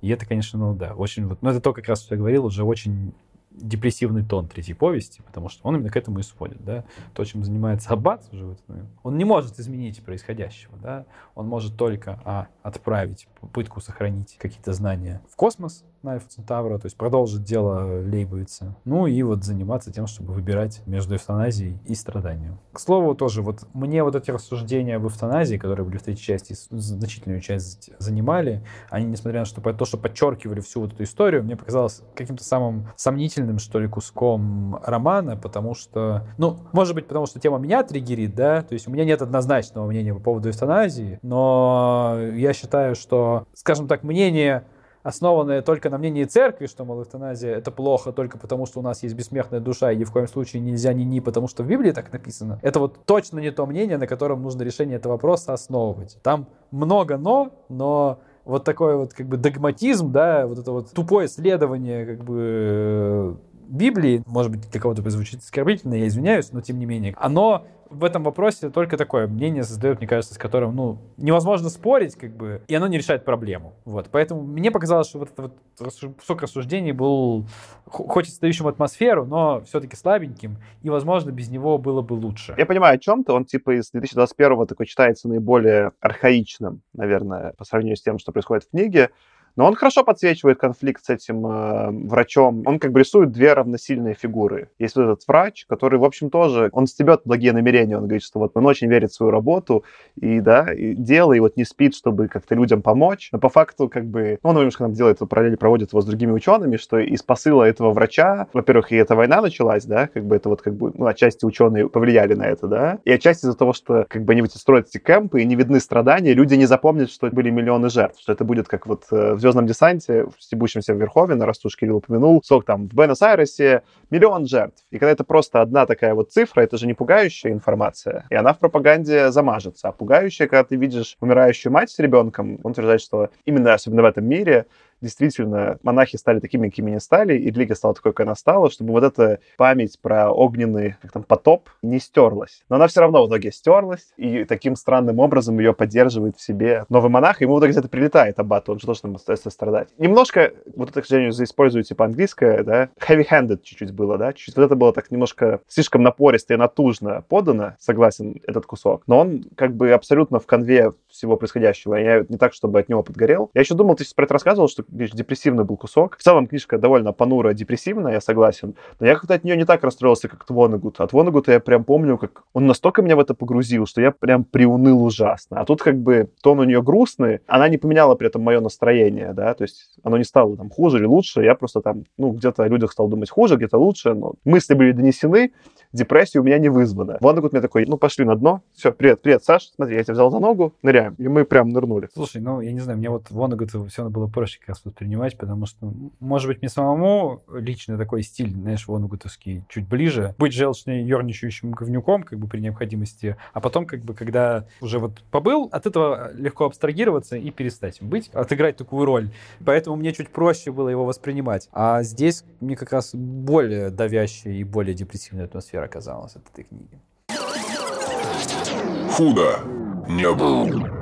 И это, конечно, ну да, очень вот, ну это то, как раз, я говорил, уже очень депрессивный тон третьей повести, потому что он именно к этому и сводит, да. То, чем занимается Аббат уже в этот он не может изменить происходящего, да. Он может только а, отправить попытку сохранить какие-то знания в космос, на Альфа Центавра, то есть продолжить дело Лейбовица. Ну и вот заниматься тем, чтобы выбирать между эвтаназией и страданием. К слову, тоже вот мне вот эти рассуждения об эвтаназии, которые были в третьей части, значительную часть занимали, они, несмотря на что, то, что подчеркивали всю вот эту историю, мне показалось каким-то самым сомнительным, что ли, куском романа, потому что, ну, может быть, потому что тема меня триггерит, да, то есть у меня нет однозначного мнения по поводу эвтаназии, но я считаю, что, скажем так, мнение основанное только на мнении церкви, что, мол, эвтаназия это плохо только потому, что у нас есть бессмертная душа, и ни в коем случае нельзя ни-ни, потому что в Библии так написано, это вот точно не то мнение, на котором нужно решение этого вопроса основывать. Там много «но», но вот такой вот как бы догматизм, да, вот это вот тупое следование как бы Библии, может быть, для кого-то звучит оскорбительно, я извиняюсь, но тем не менее, оно в этом вопросе только такое мнение создает, мне кажется, с которым, ну, невозможно спорить, как бы, и оно не решает проблему. Вот, поэтому мне показалось, что вот этот вот кусок рассуждений был, хоть создающим атмосферу, но все-таки слабеньким, и, возможно, без него было бы лучше. Я понимаю, о чем то Он, типа, из 2021 такой читается наиболее архаичным, наверное, по сравнению с тем, что происходит в книге. Но он хорошо подсвечивает конфликт с этим э, врачом. Он как бы рисует две равносильные фигуры. Есть вот этот врач, который, в общем, тоже, он стебет благие намерения. Он говорит, что вот он очень верит в свою работу и, да, и дело, и вот не спит, чтобы как-то людям помочь. Но по факту, как бы, он немножко нам делает, параллели проводит его с другими учеными, что из посыла этого врача, во-первых, и эта война началась, да, как бы это вот как бы, ну, отчасти ученые повлияли на это, да, и отчасти из-за того, что как бы они строят эти кемпы, и не видны страдания, люди не запомнят, что были миллионы жертв, что это будет как вот э, в «Звездном десанте», в стебущемся в Верхове, раз уж Кирилл упомянул, сколько там, в Буэнос-Айресе миллион жертв. И когда это просто одна такая вот цифра, это же не пугающая информация, и она в пропаганде замажется. А пугающая, когда ты видишь умирающую мать с ребенком, он утверждает, что именно, особенно в этом мире, действительно монахи стали такими, какими они стали, и религия стала такой, какой она стала, чтобы вот эта память про огненный как там, потоп не стерлась. Но она все равно в итоге стерлась, и таким странным образом ее поддерживает в себе новый монах, и ему в итоге где-то прилетает аббат, он же там остается страдать. Немножко, вот это, к сожалению, использую типа английское, да, heavy-handed чуть-чуть было, да, чуть-чуть вот это было так немножко слишком напористо и натужно подано, согласен, этот кусок, но он как бы абсолютно в конве всего происходящего. Я не так, чтобы от него подгорел. Я еще думал, ты сейчас про это рассказывал, что видишь, депрессивный был кусок. В целом книжка довольно понуро депрессивная, я согласен. Но я как-то от нее не так расстроился, как от Вонегута. От Вонегута я прям помню, как он настолько меня в это погрузил, что я прям приуныл ужасно. А тут как бы тон у нее грустный, она не поменяла при этом мое настроение, да, то есть оно не стало там хуже или лучше, я просто там, ну, где-то о людях стал думать хуже, где-то лучше, но мысли были донесены, депрессия у меня не вызвана. Вонегут мне такой, ну, пошли на дно, все, привет, привет, Саш, смотри, я тебя взял за ногу, ныряем. И мы прям нырнули. Слушай, ну, я не знаю, мне вот Вонегут все было проще как раз воспринимать, потому что, может быть, мне самому лично такой стиль, знаешь, Вонегутовский чуть ближе, быть желчным, ерничающим говнюком, как бы при необходимости, а потом, как бы, когда уже вот побыл, от этого легко абстрагироваться и перестать быть, отыграть такую роль. Поэтому мне чуть проще было его воспринимать. А здесь мне как раз более давящая и более депрессивная атмосфера оказалась от этой книги. Худо не было.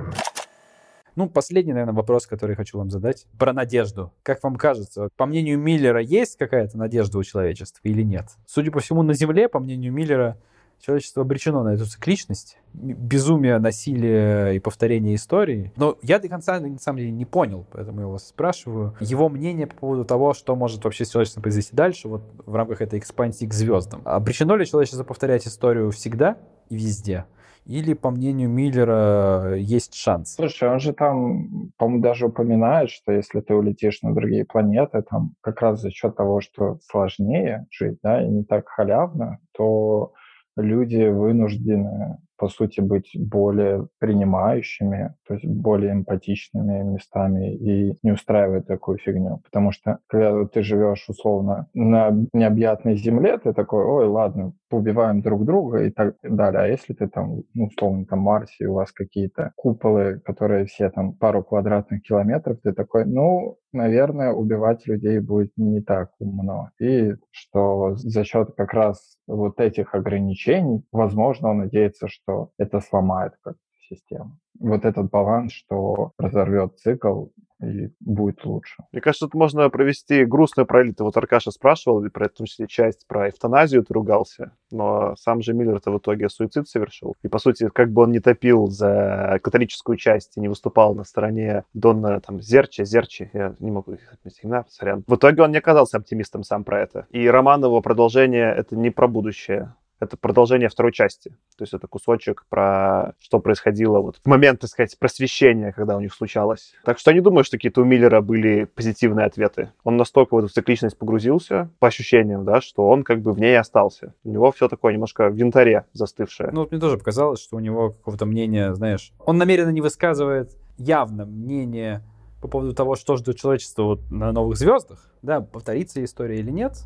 Ну, последний, наверное, вопрос, который хочу вам задать. Про надежду. Как вам кажется, по мнению Миллера, есть какая-то надежда у человечества или нет? Судя по всему, на Земле, по мнению Миллера, человечество обречено на эту цикличность, безумие, насилие и повторение истории. Но я до конца, на самом деле, не понял, поэтому я вас спрашиваю. Его мнение по поводу того, что может вообще с человечеством произойти дальше, вот в рамках этой экспансии к звездам. Обречено ли человечество повторять историю всегда и везде? Или, по мнению Миллера, есть шанс? Слушай, он же там, по-моему, даже упоминает, что если ты улетишь на другие планеты, там как раз за счет того, что сложнее жить, да, и не так халявно, то люди вынуждены по сути, быть более принимающими, то есть более эмпатичными местами и не устраивать такую фигню. Потому что когда ты живешь условно на необъятной земле, ты такой, ой, ладно, убиваем друг друга и так далее. А если ты там, ну, условно, там Марсе, у вас какие-то куполы, которые все там пару квадратных километров, ты такой, ну, наверное, убивать людей будет не так умно. И что за счет как раз вот этих ограничений, возможно, он надеется, что что это сломает как систему. Вот этот баланс, что разорвет цикл и будет лучше. Мне кажется, тут можно провести грустную параллель. Вот Аркаша спрашивал, про, числе, часть про эвтаназию ты ругался, но сам же Миллер-то в итоге суицид совершил. И, по сути, как бы он не топил за католическую часть и не выступал на стороне Донна, там, Зерчи, Зерчи, я не могу их отметить имена, сорян. В итоге он не оказался оптимистом сам про это. И роман его продолжение — это не про будущее это продолжение второй части. То есть это кусочек про что происходило вот в момент, так сказать, просвещения, когда у них случалось. Так что я не думаю, что какие-то у Миллера были позитивные ответы. Он настолько в эту цикличность погрузился, по ощущениям, да, что он как бы в ней остался. У него все такое немножко в янтаре застывшее. Ну, вот мне тоже показалось, что у него какого-то мнения, знаешь, он намеренно не высказывает явно мнение по поводу того, что ждет человечество вот на новых звездах, да, повторится история или нет,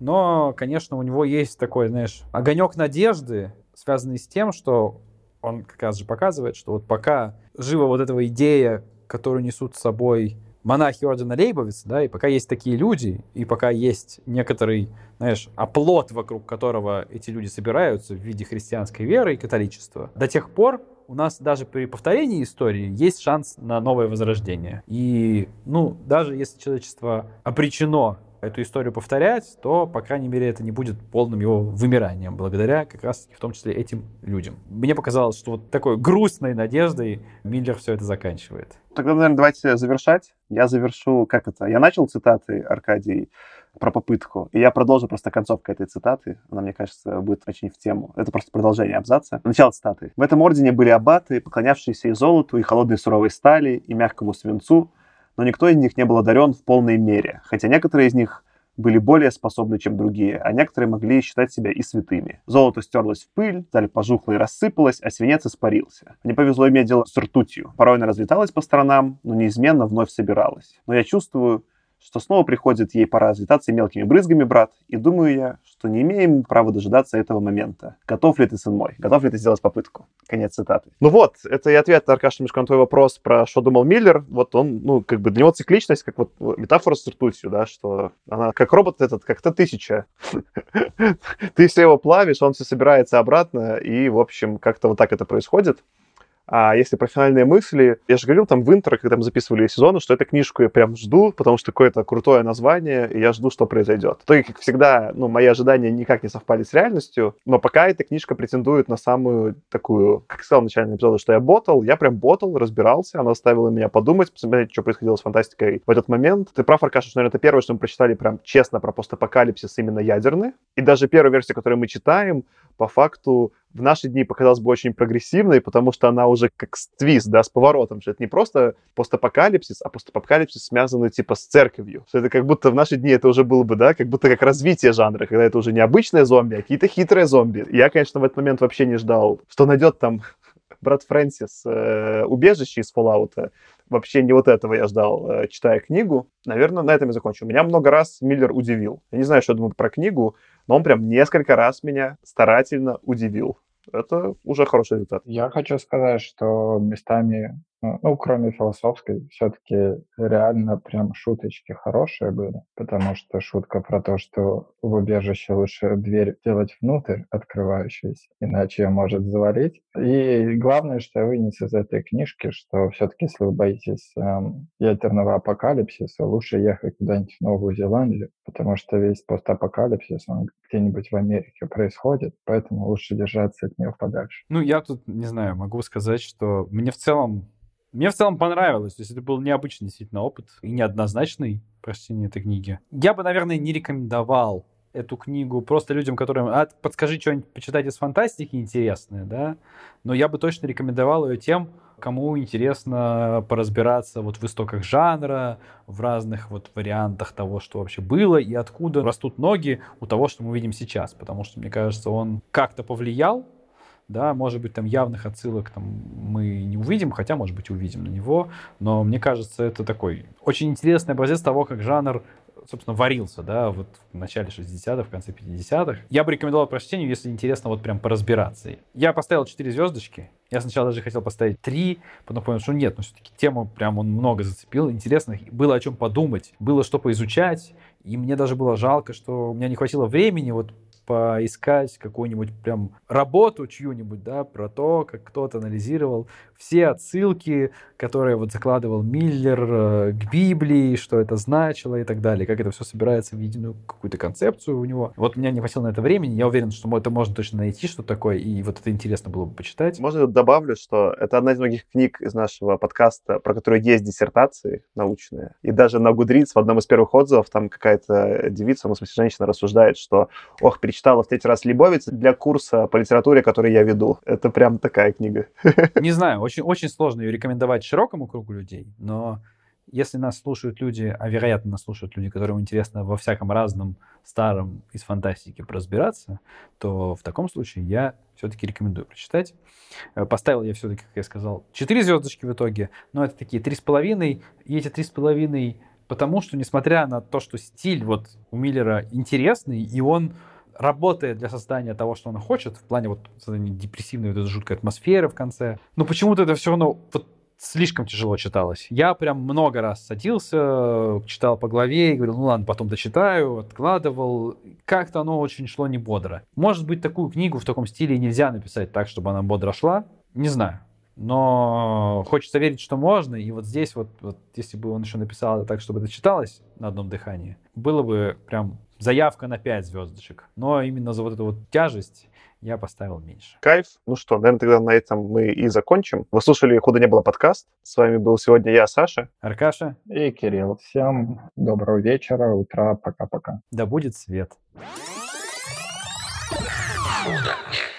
но, конечно, у него есть такой, знаешь, огонек надежды, связанный с тем, что он как раз же показывает, что вот пока жива вот эта идея, которую несут с собой монахи ордена Лейбовиц, да, и пока есть такие люди, и пока есть некоторый, знаешь, оплот, вокруг которого эти люди собираются в виде христианской веры и католичества, до тех пор у нас даже при повторении истории есть шанс на новое возрождение. И, ну, даже если человечество обречено эту историю повторять, то, по крайней мере, это не будет полным его вымиранием, благодаря как раз в том числе этим людям. Мне показалось, что вот такой грустной надеждой Миллер все это заканчивает. Тогда, наверное, давайте завершать. Я завершу, как это? Я начал цитаты, Аркадий, про попытку. И я продолжу просто концовку этой цитаты. Она, мне кажется, будет очень в тему. Это просто продолжение абзаца. Начало цитаты. В этом ордене были аббаты, поклонявшиеся и золоту, и холодной суровой стали, и мягкому свинцу, но никто из них не был одарен в полной мере, хотя некоторые из них были более способны, чем другие, а некоторые могли считать себя и святыми. Золото стерлось в пыль, сталь пожухла и рассыпалась, а свинец испарился. Не повезло иметь дело с ртутью. Порой она разлеталась по сторонам, но неизменно вновь собиралась. Но я чувствую, что снова приходит ей пора разлетаться мелкими брызгами, брат, и думаю я, что не имеем права дожидаться этого момента. Готов ли ты, сын мой? Готов ли ты сделать попытку? Конец цитаты. Ну вот, это и ответ, Аркаша Мишка, на твой вопрос про что думал Миллер. Вот он, ну, как бы для него цикличность, как вот метафора с ртутью, да, что она как робот этот, как-то тысяча. <laughs> Ты все его плавишь, он все собирается обратно, и, в общем, как-то вот так это происходит. А если про финальные мысли, я же говорил там в интро, когда мы записывали сезон, что эту книжку я прям жду, потому что какое-то крутое название, и я жду, что произойдет. То, как всегда, ну, мои ожидания никак не совпали с реальностью, но пока эта книжка претендует на самую такую, как сказал в начале эпизода, что я ботал, я прям ботал, разбирался, она заставила меня подумать, посмотреть, что происходило с фантастикой в этот момент. Ты прав, Аркаша, что, наверное, это первое, что мы прочитали прям честно про постапокалипсис именно ядерный. И даже первая версия, которую мы читаем, по факту в наши дни показалась бы очень прогрессивной, потому что она уже как твист, да, с поворотом, что это не просто постапокалипсис, а постапокалипсис связанный типа с церковью. Что это как будто в наши дни это уже было бы, да, как будто как развитие жанра, когда это уже не обычные зомби, а какие-то хитрые зомби. Я, конечно, в этот момент вообще не ждал, что найдет там <laughs> брат Фрэнсис э, убежище из Fallout. Вообще не вот этого я ждал, э, читая книгу. Наверное, на этом и закончу. Меня много раз Миллер удивил. Я не знаю, что я думаю про книгу, но он прям несколько раз меня старательно удивил. Это уже хороший результат. Я хочу сказать, что местами ну, кроме философской, все-таки реально прям шуточки хорошие были, потому что шутка про то, что в убежище лучше дверь делать внутрь, открывающуюся, иначе ее может завалить. И главное, что я вынес из этой книжки, что все-таки, если вы боитесь эм, ядерного апокалипсиса, лучше ехать куда-нибудь в Новую Зеландию, потому что весь постапокалипсис, он где-нибудь в Америке происходит, поэтому лучше держаться от нее подальше. Ну, я тут, не знаю, могу сказать, что мне в целом мне в целом понравилось. То есть это был необычный действительно опыт и неоднозначный прочтение этой книги. Я бы, наверное, не рекомендовал эту книгу просто людям, которым а, подскажи что-нибудь почитать из фантастики интересное, да, но я бы точно рекомендовал ее тем, кому интересно поразбираться вот в истоках жанра, в разных вот вариантах того, что вообще было и откуда растут ноги у того, что мы видим сейчас, потому что, мне кажется, он как-то повлиял да, может быть, там явных отсылок там, мы не увидим, хотя, может быть, увидим на него, но мне кажется, это такой очень интересный образец того, как жанр собственно, варился, да, вот в начале 60-х, в конце 50-х. Я бы рекомендовал прочтению, если интересно вот прям поразбираться. Я поставил 4 звездочки. Я сначала даже хотел поставить 3, потом понял, что нет, но все-таки тему прям он много зацепил. Интересно, было о чем подумать, было что поизучать. И мне даже было жалко, что у меня не хватило времени вот поискать какую-нибудь прям работу чью-нибудь, да, про то, как кто-то анализировал все отсылки, которые вот закладывал Миллер э, к Библии, что это значило и так далее, как это все собирается в единую какую-то концепцию у него. Вот у меня не хватило на это времени, я уверен, что это можно точно найти, что такое, и вот это интересно было бы почитать. Можно добавлю, что это одна из многих книг из нашего подкаста, про которую есть диссертации научные. И даже на Гудриц в одном из первых отзывов там какая-то девица, ну, в смысле, женщина рассуждает, что, ох, перечитала в третий раз Лебовиц для курса по литературе, который я веду. Это прям такая книга. Не знаю, очень, очень сложно ее рекомендовать широкому кругу людей, но если нас слушают люди, а вероятно нас слушают люди, которым интересно во всяком разном старом из фантастики разбираться, то в таком случае я все-таки рекомендую прочитать. Э, поставил я все-таки, как я сказал, 4 звездочки в итоге, но это такие три с половиной, и эти три с половиной потому что, несмотря на то, что стиль вот у Миллера интересный, и он работает для создания того, что он хочет, в плане вот создания депрессивной вот этой жуткой атмосферы в конце. Но почему-то это все равно вот слишком тяжело читалось. Я прям много раз садился, читал по главе и говорил, ну ладно, потом дочитаю, откладывал. Как-то оно очень шло не бодро. Может быть, такую книгу в таком стиле нельзя написать так, чтобы она бодро шла. Не знаю. Но хочется верить, что можно. И вот здесь вот, вот если бы он еще написал это так, чтобы это читалось на одном дыхании, было бы прям заявка на 5 звездочек. Но именно за вот эту вот тяжесть я поставил меньше. Кайф. Ну что, наверное, тогда на этом мы и закончим. Вы слушали «Худо не было» подкаст. С вами был сегодня я, Саша. Аркаша. И Кирилл. Всем доброго вечера, утра, пока-пока. Да будет свет. Худо не